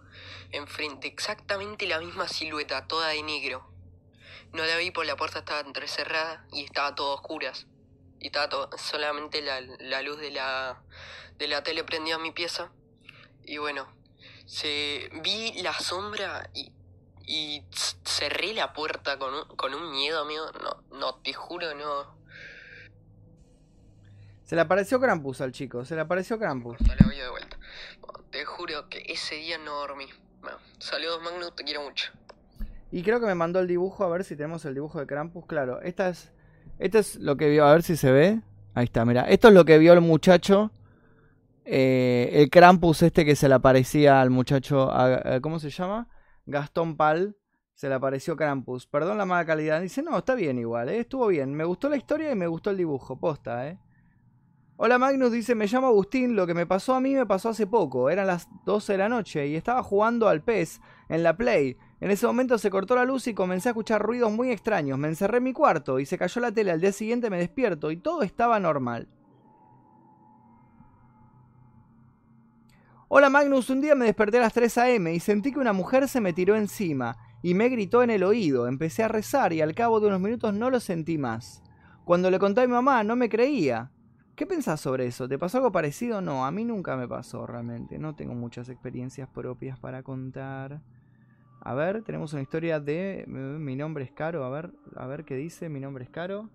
Enfrente, exactamente la misma silueta, toda de negro. No la vi por la puerta estaba entrecerrada y estaba todo a oscuras. Y estaba todo, solamente la, la luz de la, de la tele prendida en mi pieza. Y bueno, se, vi la sombra y, y cerré la puerta con un, con un miedo, amigo. No, no, te juro, no. Se le apareció Krampus al chico, se le apareció Krampus. Vida de vuelta. Te juro que ese día no dormí. Bueno, saludos Magnus, te quiero mucho. Y creo que me mandó el dibujo, a ver si tenemos el dibujo de Krampus. Claro, esta es, esto es lo que vio, a ver si se ve. Ahí está, mira. Esto es lo que vio el muchacho. eh, el Krampus este que se le aparecía al muchacho, a- a- ¿cómo se llama? Gastón Pal. Se le apareció Krampus. Perdón la mala calidad. Dice, no, está bien igual, eh, estuvo bien. Me gustó la historia y me gustó el dibujo, posta, eh. Hola Magnus, dice, me llamo Agustín, lo que me pasó a mí me pasó hace poco, eran las 12 de la noche y estaba jugando al PES en la Play. En ese momento se cortó la luz y comencé a escuchar ruidos muy extraños, me encerré en mi cuarto y se cayó la tele, al día siguiente me despierto y todo estaba normal. Hola Magnus, un día me desperté a las 3 a.m. y sentí que una mujer se me tiró encima y me gritó en el oído, empecé a rezar y al cabo de unos minutos no lo sentí más. Cuando le conté a mi mamá no me creía. ¿Qué pensás sobre eso? ¿Te pasó algo parecido? No, a mí nunca me pasó realmente. No tengo muchas experiencias propias para contar. A ver, tenemos una historia de eh, mi nombre es Caro. A ver, a ver qué dice. Mi nombre es Caro.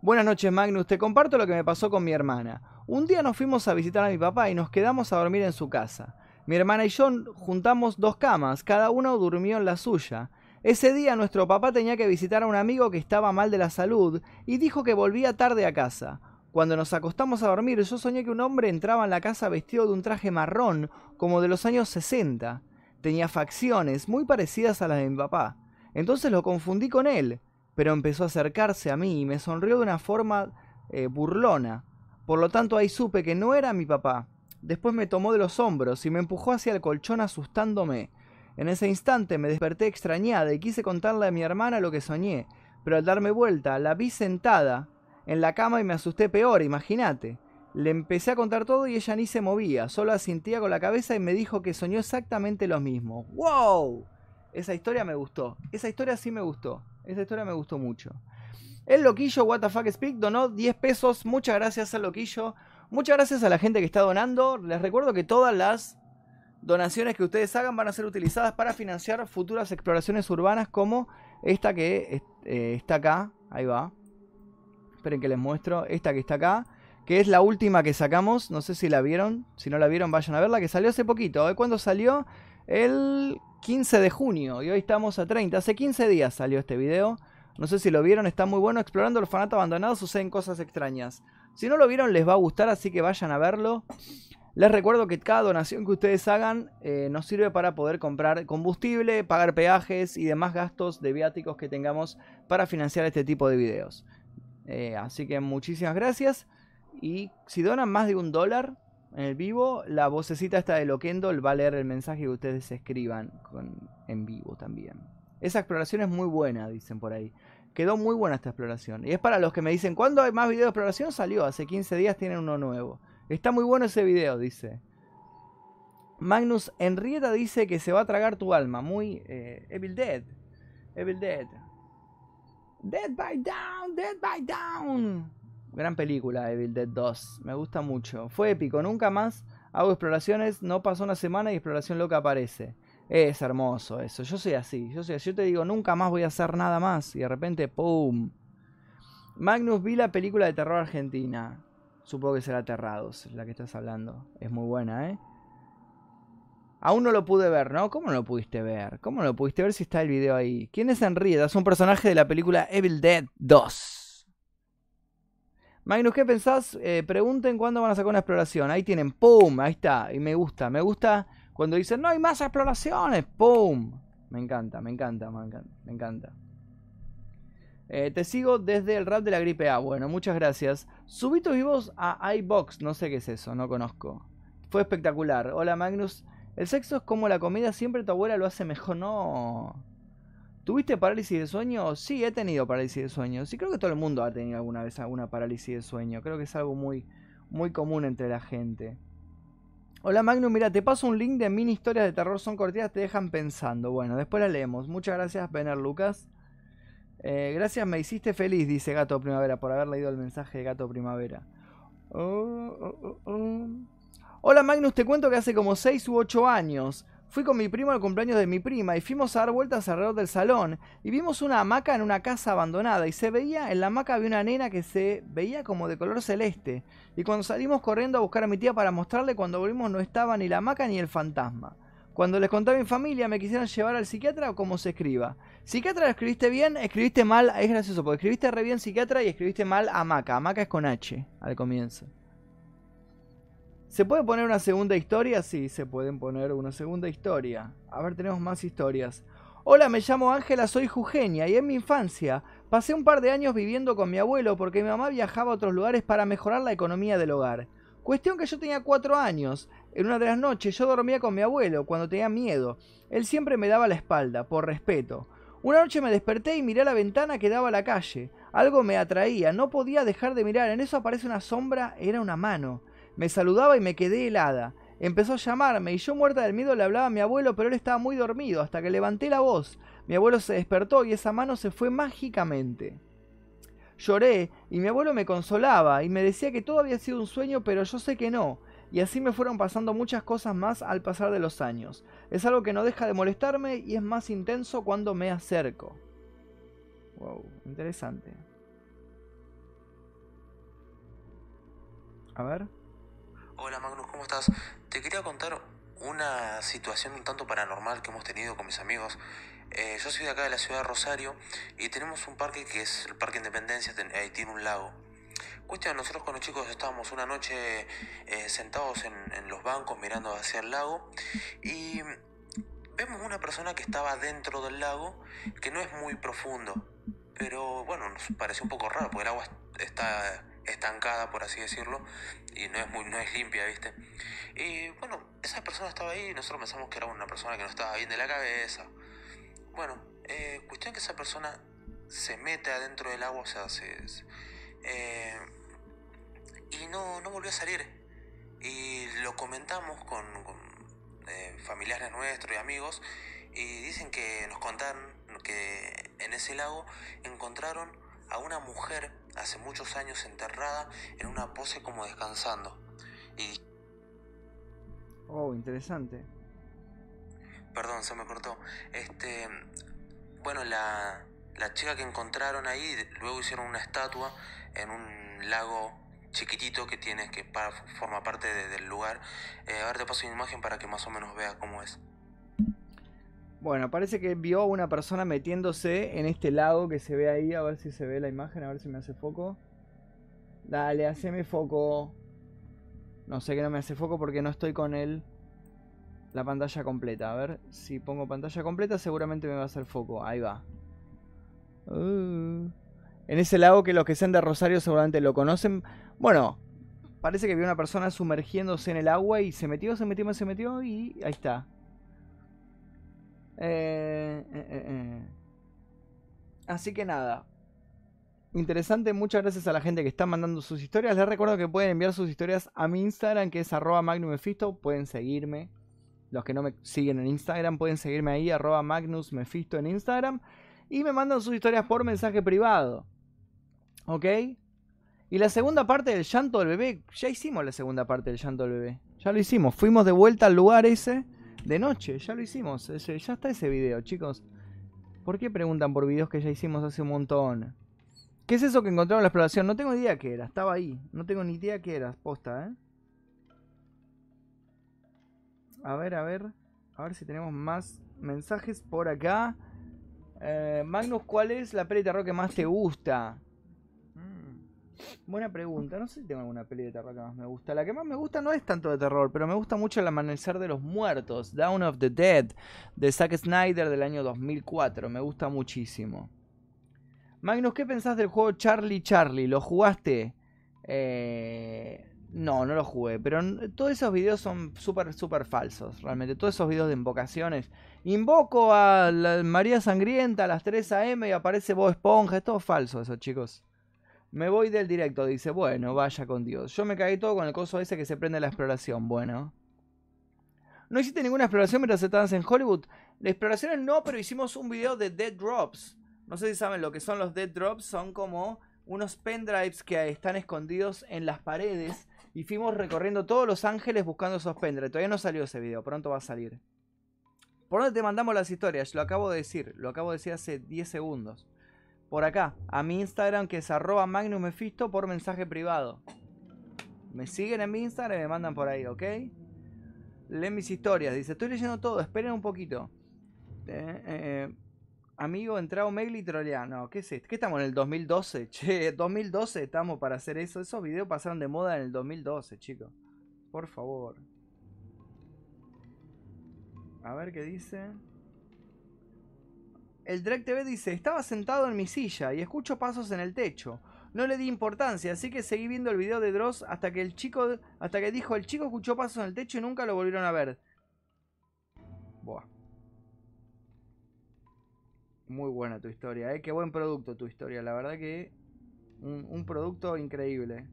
Buenas noches, Magnus. Te comparto lo que me pasó con mi hermana. Un día nos fuimos a visitar a mi papá y nos quedamos a dormir en su casa. Mi hermana y yo juntamos dos camas, cada uno durmió en la suya. Ese día nuestro papá tenía que visitar a un amigo que estaba mal de la salud y dijo que volvía tarde a casa. Cuando nos acostamos a dormir yo soñé que un hombre entraba en la casa vestido de un traje marrón, como de los años 60. Tenía facciones muy parecidas a las de mi papá. Entonces lo confundí con él, pero empezó a acercarse a mí y me sonrió de una forma eh, burlona. Por lo tanto ahí supe que no era mi papá. Después me tomó de los hombros y me empujó hacia el colchón asustándome. En ese instante me desperté extrañada y quise contarle a mi hermana lo que soñé, pero al darme vuelta la vi sentada en la cama y me asusté peor, imagínate. Le empecé a contar todo y ella ni se movía, solo asintía con la cabeza y me dijo que soñó exactamente lo mismo. ¡Wow! Esa historia me gustó. Esa historia sí me gustó. Esa historia me gustó mucho. El loquillo Fuck Speak donó 10 pesos. Muchas gracias al loquillo. Muchas gracias a la gente que está donando. Les recuerdo que todas las donaciones que ustedes hagan van a ser utilizadas para financiar futuras exploraciones urbanas como esta que eh, está acá. Ahí va. Esperen que les muestro. Esta que está acá. Que es la última que sacamos. No sé si la vieron. Si no la vieron, vayan a verla. Que salió hace poquito. ¿eh? ¿Cuándo salió? El 15 de junio. Y hoy estamos a 30. Hace 15 días salió este video. No sé si lo vieron. Está muy bueno. Explorando el orfanato abandonado suceden cosas extrañas. Si no lo vieron, les va a gustar. Así que vayan a verlo. Les recuerdo que cada donación que ustedes hagan eh, nos sirve para poder comprar combustible, pagar peajes y demás gastos de viáticos que tengamos para financiar este tipo de videos. Eh, así que muchísimas gracias. Y si donan más de un dólar en el vivo, la vocecita esta de Loquendo va a leer el mensaje que ustedes escriban en vivo también. Esa exploración es muy buena, dicen por ahí. Quedó muy buena esta exploración. Y es para los que me dicen, ¿cuándo hay más videos de exploración? Salió, hace 15 días tienen uno nuevo. Está muy bueno ese video, dice. Magnus Enrieta dice que se va a tragar tu alma. Muy eh, Evil Dead. Evil Dead. Dead by Down, Dead by Down. Gran película, Evil Dead 2. Me gusta mucho. Fue épico. Nunca más hago exploraciones. No pasó una semana y exploración loca aparece. Es hermoso eso. Yo soy así. Yo soy así. Yo te digo, nunca más voy a hacer nada más. Y de repente, ¡pum! Magnus vi la película de terror argentina. Supongo que será Aterrados, la que estás hablando. Es muy buena, ¿eh? Aún no lo pude ver, ¿no? ¿Cómo no lo pudiste ver? ¿Cómo no lo pudiste ver si está el video ahí? ¿Quién es Enrieda? Es un personaje de la película Evil Dead 2. Magnus, ¿qué pensás? Eh, pregunten cuándo van a sacar una exploración. Ahí tienen, ¡pum! Ahí está. Y me gusta, me gusta cuando dicen, no hay más exploraciones, ¡pum! Me encanta, me encanta, me encanta. Eh, te sigo desde el rap de la gripe A. Bueno, muchas gracias. Subí tus vivos a iBox. No sé qué es eso, no conozco. Fue espectacular. Hola Magnus. El sexo es como la comida, siempre tu abuela lo hace mejor. No. ¿Tuviste parálisis de sueño? Sí, he tenido parálisis de sueño. Sí, creo que todo el mundo ha tenido alguna vez alguna parálisis de sueño. Creo que es algo muy, muy común entre la gente. Hola Magnus, mira, te paso un link de mini historias de terror, son cortitas, te dejan pensando. Bueno, después la leemos. Muchas gracias, Bener Lucas. Eh, gracias, me hiciste feliz, dice Gato Primavera, por haber leído el mensaje de Gato Primavera. Oh, oh, oh, Hola Magnus, te cuento que hace como 6 u 8 años fui con mi primo al cumpleaños de mi prima y fuimos a dar vueltas alrededor del salón y vimos una hamaca en una casa abandonada y se veía, en la hamaca había una nena que se veía como de color celeste y cuando salimos corriendo a buscar a mi tía para mostrarle cuando volvimos no estaba ni la hamaca ni el fantasma. Cuando les conté a mi familia me quisieron llevar al psiquiatra o como se escriba. Psiquiatra lo escribiste bien, escribiste mal, es gracioso, porque escribiste re bien psiquiatra y escribiste mal hamaca. Hamaca es con H al comienzo. ¿Se puede poner una segunda historia? Sí, se pueden poner una segunda historia. A ver, tenemos más historias. Hola, me llamo Ángela, soy jujeña y en mi infancia pasé un par de años viviendo con mi abuelo porque mi mamá viajaba a otros lugares para mejorar la economía del hogar. Cuestión que yo tenía cuatro años. En una de las noches yo dormía con mi abuelo cuando tenía miedo. Él siempre me daba la espalda, por respeto. Una noche me desperté y miré a la ventana que daba a la calle. Algo me atraía, no podía dejar de mirar. En eso aparece una sombra, era una mano. Me saludaba y me quedé helada. Empezó a llamarme y yo muerta del miedo le hablaba a mi abuelo, pero él estaba muy dormido hasta que levanté la voz. Mi abuelo se despertó y esa mano se fue mágicamente. Lloré y mi abuelo me consolaba y me decía que todo había sido un sueño, pero yo sé que no. Y así me fueron pasando muchas cosas más al pasar de los años. Es algo que no deja de molestarme y es más intenso cuando me acerco. Wow, interesante. A ver. Hola Magnus, ¿cómo estás? Te quería contar una situación un tanto paranormal que hemos tenido con mis amigos. Eh, yo soy de acá de la ciudad de Rosario y tenemos un parque que es el Parque Independencia, ahí tiene un lago. Cuestión, nosotros con los chicos estábamos una noche eh, sentados en, en los bancos mirando hacia el lago y vemos una persona que estaba dentro del lago que no es muy profundo, pero bueno, nos pareció un poco raro porque el agua est- está estancada, por así decirlo, y no es muy no es limpia, ¿viste? Y bueno, esa persona estaba ahí y nosotros pensamos que era una persona que no estaba bien de la cabeza. Bueno, eh, cuestión que esa persona se mete adentro del agua, o sea, se, se- eh, y no, no volvió a salir. Y lo comentamos con, con, eh, familiares nuestros y amigos y dicen que nos contaron que en ese lago encontraron a una mujer hace muchos años enterrada en una pose como descansando. Y Oh, interesante. Perdón, se me cortó. Este, bueno, la, la chica que encontraron ahí, luego hicieron una estatua en un lago chiquitito que tiene, que pa- forma parte de- del lugar. Eh, a ver, te paso una imagen para que más o menos vea cómo es. Bueno, parece que vio a una persona metiéndose en este lago que se ve ahí. A ver si se ve la imagen, a ver si me hace foco. Dale, haceme foco. No sé que no me hace foco porque no estoy con él. La pantalla completa. A ver, si pongo pantalla completa seguramente me va a hacer foco. Ahí va. Uh. En ese lago que los que sean de Rosario seguramente lo conocen. Bueno, parece que vio una persona sumergiéndose en el agua y se metió, se metió, se metió y ahí está. Eh, eh, eh, eh. Así que nada. Interesante, muchas gracias a la gente que está mandando sus historias. Les recuerdo que pueden enviar sus historias a mi Instagram, que es arroba magnusmefisto. Pueden seguirme. Los que no me siguen en Instagram pueden seguirme ahí, arroba magnusmefisto en Instagram. Y me mandan sus historias por mensaje privado. ¿Ok? Y la segunda parte del llanto del bebé. Ya hicimos la segunda parte del llanto del bebé. Ya lo hicimos. Fuimos de vuelta al lugar ese de noche. Ya lo hicimos. Ya está ese video, chicos. ¿Por qué preguntan por videos que ya hicimos hace un montón? ¿Qué es eso que encontraron en la exploración? No tengo idea qué era. Estaba ahí. No tengo ni idea qué era. Posta, ¿eh? A ver, a ver. A ver si tenemos más mensajes por acá. Eh, Magnus, ¿cuál es la peli de que más te gusta? Buena pregunta. No sé si tengo alguna peli de terror que más me gusta. La que más me gusta no es tanto de terror, pero me gusta mucho El Amanecer de los Muertos, Dawn of the Dead, de Zack Snyder del año 2004. Me gusta muchísimo. Magnus, ¿qué pensás del juego Charlie Charlie? ¿Lo jugaste? Eh, no, no lo jugué, pero todos esos videos son súper, súper falsos, realmente. Todos esos videos de invocaciones. Invoco a la María Sangrienta a las 3 a.m. y aparece Bob Esponja. Es todo falso eso, chicos. Me voy del directo, dice. Bueno, vaya con Dios. Yo me caí todo con el coso ese que se prende la exploración. Bueno. ¿No hiciste ninguna exploración mientras estabas en Hollywood? De exploraciones no, pero hicimos un video de Dead Drops. No sé si saben lo que son los Dead Drops. Son como unos pendrives que están escondidos en las paredes. Y fuimos recorriendo todos Los Ángeles buscando esos pendrives. Todavía no salió ese video, pronto va a salir. ¿Por dónde te mandamos las historias? Lo acabo de decir, lo acabo de decir hace 10 segundos. Por acá, a mi Instagram que es arroba magnumefisto por mensaje privado. Me siguen en mi Instagram y me mandan por ahí, ¿ok? Leen mis historias, dice, estoy leyendo todo, esperen un poquito. Eh, eh, amigo, entra a Omegle y trolea. No, ¿qué es esto? ¿Qué estamos en el 2012? *laughs* Che, 2012 estamos para hacer eso. Esos videos pasaron de moda en el 2012, chicos. Por favor. A ver qué dice. El Drake TV dice, estaba sentado en mi silla y escucho pasos en el techo. No le di importancia, así que seguí viendo el video de Dross hasta que el chico, hasta que dijo, el chico escuchó pasos en el techo y nunca lo volvieron a ver. Buah. Muy buena tu historia, eh. Qué buen producto tu historia, la verdad que un producto increíble.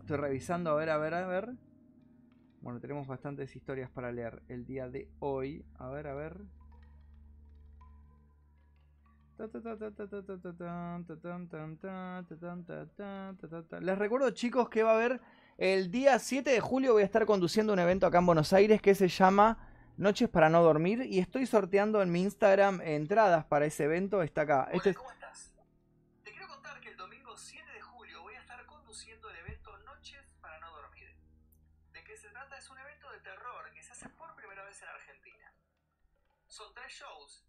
Estoy revisando, a ver, a ver, a ver. Bueno, tenemos bastantes historias para leer el día de hoy. A ver, a ver. Les recuerdo, chicos, que va a haber el día 7 de julio. Voy a estar conduciendo un evento acá en Buenos Aires que se llama Noches para no dormir. Y estoy sorteando en mi Instagram entradas para ese evento. Está acá. Este es- ¿cómo estás? Te quiero contar que el domingo 7 de julio voy a estar conduciendo el evento Noches para no dormir. ¿De qué se trata? Es un evento de terror que se hace por primera vez en Argentina. Son tres shows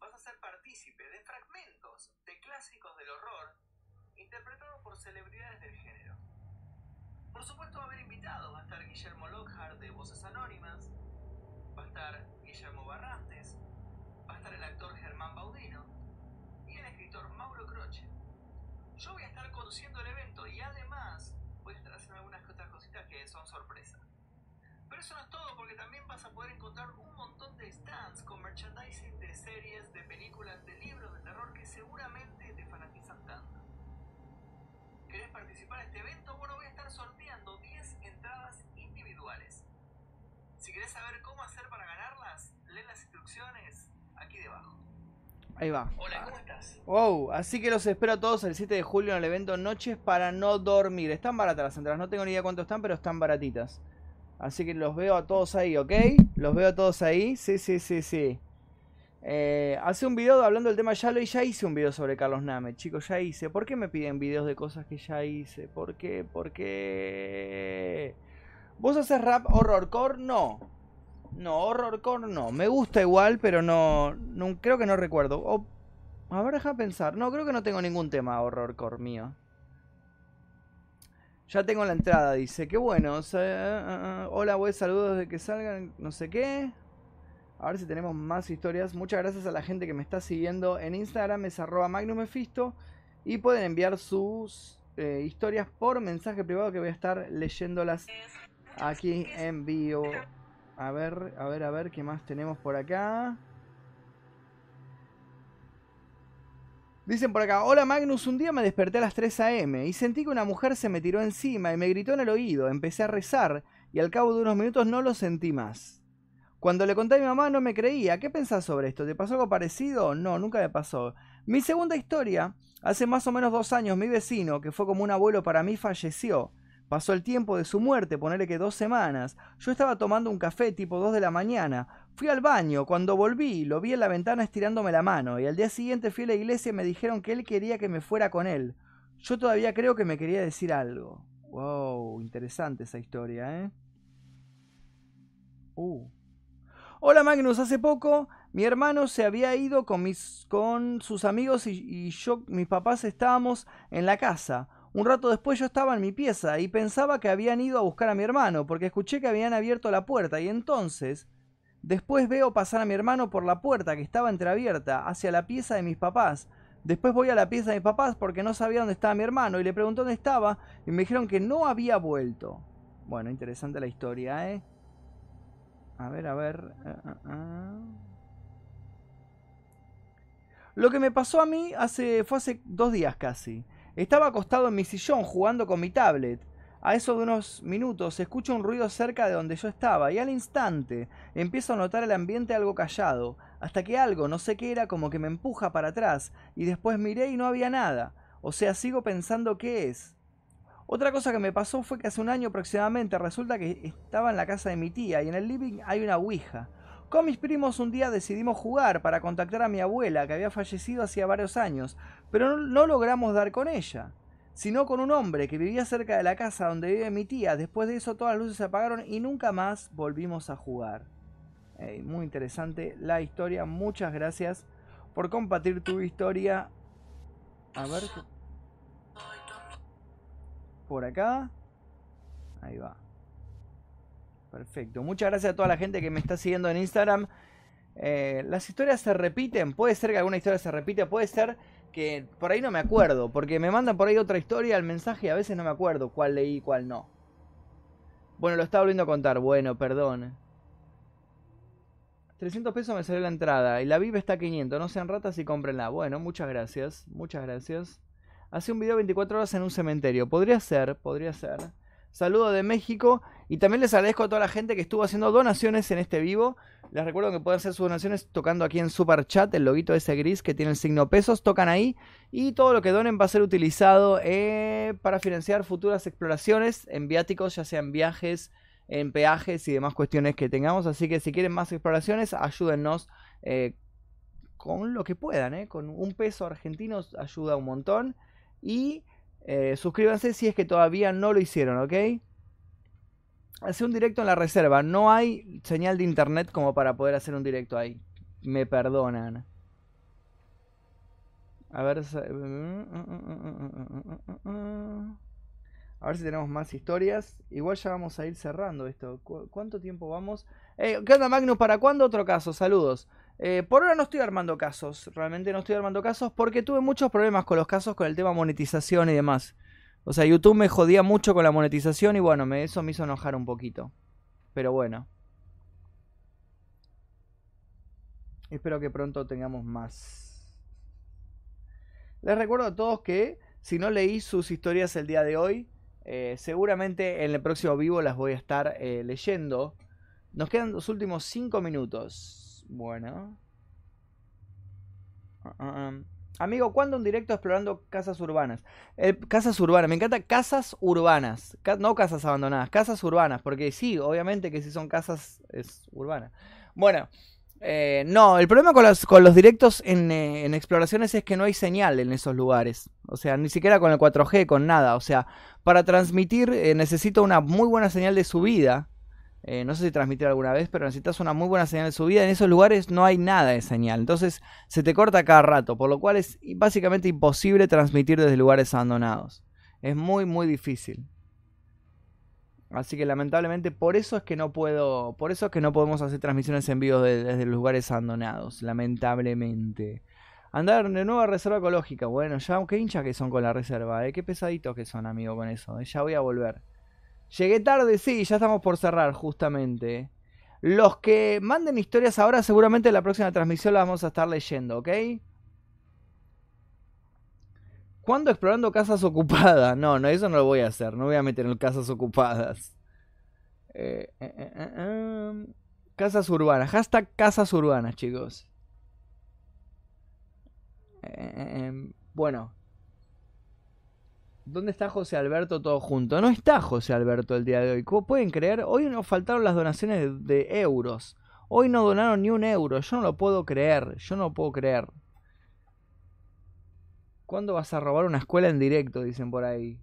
vas a ser partícipe de fragmentos de clásicos del horror interpretados por celebridades del género. Por supuesto va a haber invitados, va a estar Guillermo Lockhart de Voces Anónimas, va a estar Guillermo Barrantes, va a estar el actor Germán Baudino y el escritor Mauro Croce. Yo voy a estar conduciendo el evento y además voy a estar haciendo algunas otras cositas que son sorpresa. Pero eso no es todo porque también vas a poder encontrar un montón de stands con merchandising de series, de películas, de libros de terror que seguramente te fanatizan tanto. ¿Querés participar en este evento? Bueno, voy a estar sorteando 10 entradas individuales. Si querés saber cómo hacer para ganarlas, lee las instrucciones aquí debajo. Ahí va. Hola, ¿cómo estás? Wow, así que los espero a todos el 7 de julio en el evento Noches para no dormir. Están baratas las entradas, no tengo ni idea cuánto están, pero están baratitas. Así que los veo a todos ahí, ¿ok? Los veo a todos ahí. Sí, sí, sí, sí. Eh, hace un video hablando del tema Yalo y ya hice un video sobre Carlos Name, chicos, ya hice. ¿Por qué me piden videos de cosas que ya hice? ¿Por qué? ¿Por qué? ¿Vos haces rap horrorcore? No. No, horrorcore no. Me gusta igual, pero no, no creo que no recuerdo. O- a ver, deja pensar. No, creo que no tengo ningún tema horrorcore mío. Ya tengo la entrada, dice. Qué bueno. sea, ah, ah, hola, voy saludos de que salgan, no sé qué. A ver si tenemos más historias. Muchas gracias a la gente que me está siguiendo en Instagram. Es arroba magnumefisto. Y pueden enviar sus eh, historias por mensaje privado que voy a estar leyéndolas aquí en vivo. A ver, a ver, a ver, ¿qué más tenemos por acá? Dicen por acá, hola Magnus, un día me desperté a las 3 a.m. y sentí que una mujer se me tiró encima y me gritó en el oído. Empecé a rezar y al cabo de unos minutos no lo sentí más. Cuando le conté a mi mamá no me creía. ¿Qué pensás sobre esto? ¿Te pasó algo parecido? No, nunca me pasó. Mi segunda historia, hace más o menos dos años mi vecino, que fue como un abuelo para mí, falleció. Pasó el tiempo de su muerte, ponerle que dos semanas. Yo estaba tomando un café tipo 2 de la mañana. Fui al baño, cuando volví lo vi en la ventana estirándome la mano y al día siguiente fui a la iglesia y me dijeron que él quería que me fuera con él. Yo todavía creo que me quería decir algo. Wow, interesante esa historia, ¿eh? Uh. Hola Magnus, hace poco mi hermano se había ido con, mis, con sus amigos y, y yo, mis papás estábamos en la casa. Un rato después yo estaba en mi pieza y pensaba que habían ido a buscar a mi hermano porque escuché que habían abierto la puerta y entonces después veo pasar a mi hermano por la puerta que estaba entreabierta hacia la pieza de mis papás. Después voy a la pieza de mis papás porque no sabía dónde estaba mi hermano y le pregunté dónde estaba y me dijeron que no había vuelto. Bueno, interesante la historia, ¿eh? A ver, a ver. ah, ah, ah. Lo que me pasó a mí hace, fue hace dos días casi. Estaba acostado en mi sillón jugando con mi tablet. A eso de unos minutos escucho un ruido cerca de donde yo estaba y al instante empiezo a notar el ambiente algo callado, hasta que algo, no sé qué era, como que me empuja para atrás y después miré y no había nada. O sea, sigo pensando qué es. Otra cosa que me pasó fue que hace un año aproximadamente resulta que estaba en la casa de mi tía y en el living hay una ouija. Con mis primos un día decidimos jugar para contactar a mi abuela que había fallecido hacía varios años, pero no, no logramos dar con ella, sino con un hombre que vivía cerca de la casa donde vive mi tía. Después de eso todas las luces se apagaron y nunca más volvimos a jugar. Muy interesante la historia, muchas gracias por compartir tu historia. A ver. Por acá. Ahí va. Perfecto. Muchas gracias a toda la gente que me está siguiendo en Instagram. Eh, las historias se repiten. Puede ser que alguna historia se repite. Puede ser que por ahí no me acuerdo. Porque me mandan por ahí otra historia al mensaje y a veces no me acuerdo cuál leí y cuál no. Bueno, lo estaba volviendo a contar. Bueno, perdón. 300 pesos me salió la entrada. Y la VIP está a 500. No sean ratas y cómprenla. Bueno, muchas gracias. Muchas gracias. Hace un video 24 horas en un cementerio. Podría ser, podría ser. Saludo de México. Y también les agradezco a toda la gente que estuvo haciendo donaciones en este vivo. Les recuerdo que pueden hacer sus donaciones tocando aquí en Super Chat, el loguito ese gris que tiene el signo pesos, tocan ahí y todo lo que donen va a ser utilizado eh, para financiar futuras exploraciones en viáticos, ya sean viajes, en peajes y demás cuestiones que tengamos. Así que si quieren más exploraciones, ayúdennos eh, con lo que puedan, eh, con un peso argentino ayuda un montón. Y suscríbanse si es que todavía no lo hicieron, ¿ok? Hace un directo en la reserva. No hay señal de internet como para poder hacer un directo ahí. Me perdonan. A ver. sa- A ver si tenemos más historias. Igual ya vamos a ir cerrando esto. ¿Cu- ¿Cuánto tiempo vamos? Eh, ¿Qué onda, Magnus? ¿Para cuándo otro caso? Saludos. Eh, por ahora no estoy armando casos. Realmente no estoy armando casos porque tuve muchos problemas con los casos con el tema monetización y demás. O sea, YouTube me jodía mucho con la monetización y bueno, me, eso me hizo enojar un poquito. Pero bueno. Espero que pronto tengamos más. Les recuerdo a todos que si no leí sus historias el día de hoy, eh, seguramente en el próximo vivo las voy a estar eh, leyendo. Nos quedan los últimos 5 minutos. Bueno. Ah. Amigo, ¿cuándo un directo explorando casas urbanas? Casas urbanas, me encanta casas urbanas, no casas abandonadas, casas urbanas, porque sí, obviamente que si son casas es urbana. Bueno, eh, no, el problema con los, con los directos en, eh, en exploraciones es que no hay señal en esos lugares. O sea, ni siquiera con el 4G, con nada. O sea, para transmitir eh, necesito una muy buena señal de subida. Eh, no sé si transmitir alguna vez, pero necesitas una muy buena señal de subida. En esos lugares no hay nada de señal. Entonces se te corta cada rato, por lo cual es básicamente imposible transmitir desde lugares abandonados. Es muy, muy difícil. Así que lamentablemente por eso es que no puedo, por eso es que no podemos hacer transmisiones en vivo de- desde lugares abandonados, lamentablemente. Andar de nuevo a reserva ecológica, bueno, ya qué hincha que son con la reserva, ¿eh? qué pesaditos que son, amigo, con eso. ¿eh? Ya voy a volver. Llegué tarde, sí, ya estamos por cerrar, justamente. Los que manden historias ahora, seguramente en la próxima transmisión las vamos a estar leyendo, ¿ok? ¿Cuándo explorando casas ocupadas? No, no, eso no lo voy a hacer. No voy a meter en casas ocupadas. Eh, eh, eh, eh, em, casas urbanas. Hashtag casas urbanas, chicos. Eh, eh, em, bueno. ¿Dónde está José Alberto todo junto? No está José Alberto el día de hoy. Como pueden creer, hoy nos faltaron las donaciones de, euros. Hoy no donaron ni un euro. Yo no lo puedo creer. Yo no lo puedo creer. ¿Cuándo vas a robar una escuela en directo? Dicen por ahí.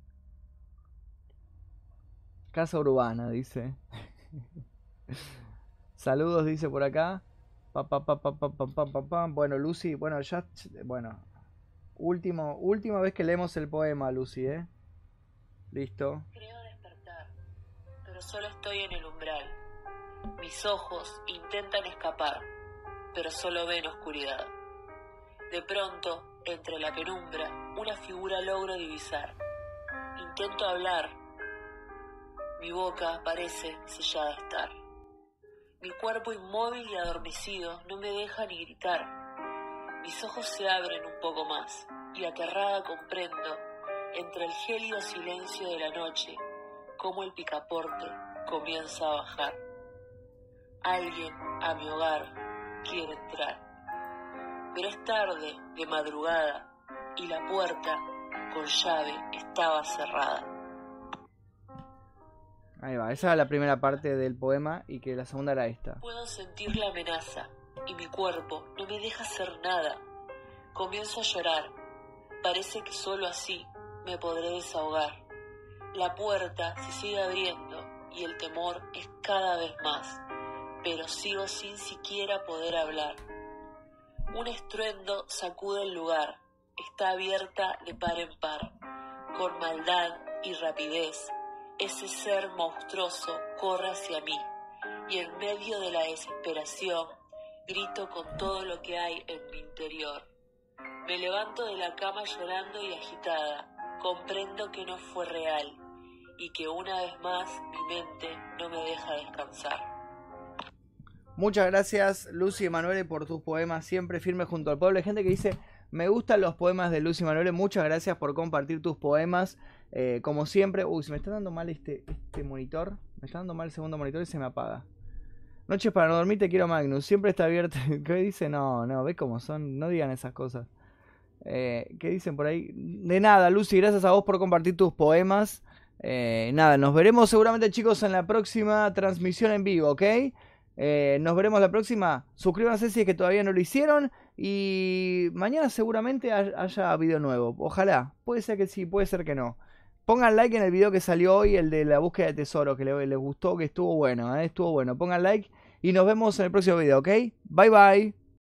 Casa urbana, dice. *laughs* Saludos, dice por acá. Pa, pa, pa, bueno, Lucy, bueno, ya. Bueno, Último, última vez que leemos el poema, Lucy, ¿eh? Listo. Creo despertar, pero solo estoy en el umbral. Mis ojos intentan escapar, pero solo ven oscuridad. De pronto, entre la penumbra, una figura logro divisar. Intento hablar. Mi boca parece sellada estar. Mi cuerpo inmóvil y adormecido no me deja ni gritar. Mis ojos se abren un poco más y aterrada comprendo, entre el gélido silencio de la noche, cómo el picaporte comienza a bajar. Alguien a mi hogar quiere entrar, pero es tarde, de madrugada, y la puerta con llave estaba cerrada. Ahí va, esa es la primera parte del poema y que la segunda era esta. Puedo sentir la amenaza y mi cuerpo no me deja hacer nada. Comienzo a llorar. Parece que solo así me podré desahogar. La puerta se sigue abriendo y el temor es cada vez más, pero sigo sin siquiera poder hablar. Un estruendo sacude el lugar. Está abierta de par en par. Con maldad y rapidez, ese ser monstruoso corre hacia mí y en medio de la desesperación grito con todo lo que hay en mi interior. Me levanto de la cama llorando y agitada. Comprendo que no fue real y que una vez más mi mente no me deja descansar. Muchas gracias Lucy y Manuele por tus poemas siempre firmes junto al pueblo. Hay gente que dice, me gustan los poemas de Lucy y Manuele. Muchas gracias por compartir tus poemas. Eh, como siempre, uy, se me está dando mal este, este monitor. Me está dando mal el segundo monitor y se me apaga. Noches para no dormir, te quiero Magnus. Siempre está abierto. *laughs* ¿Qué dice? No, no, ¿ves cómo son? No digan esas cosas. Eh, ¿Qué dicen por ahí? De nada, Lucy, gracias a vos por compartir tus poemas. Eh, nada, nos veremos seguramente chicos en la próxima transmisión en vivo, ¿ok? Eh, nos veremos la próxima. Suscríbanse si es que todavía no lo hicieron. Y mañana seguramente hay- haya video nuevo. Ojalá. Puede ser que sí, puede ser que no. Pongan like en el video que salió hoy, el de la búsqueda de tesoro, que le- les gustó, que estuvo bueno, estuvo bueno. Pongan like y nos vemos en el próximo video, ¿ok? Bye bye.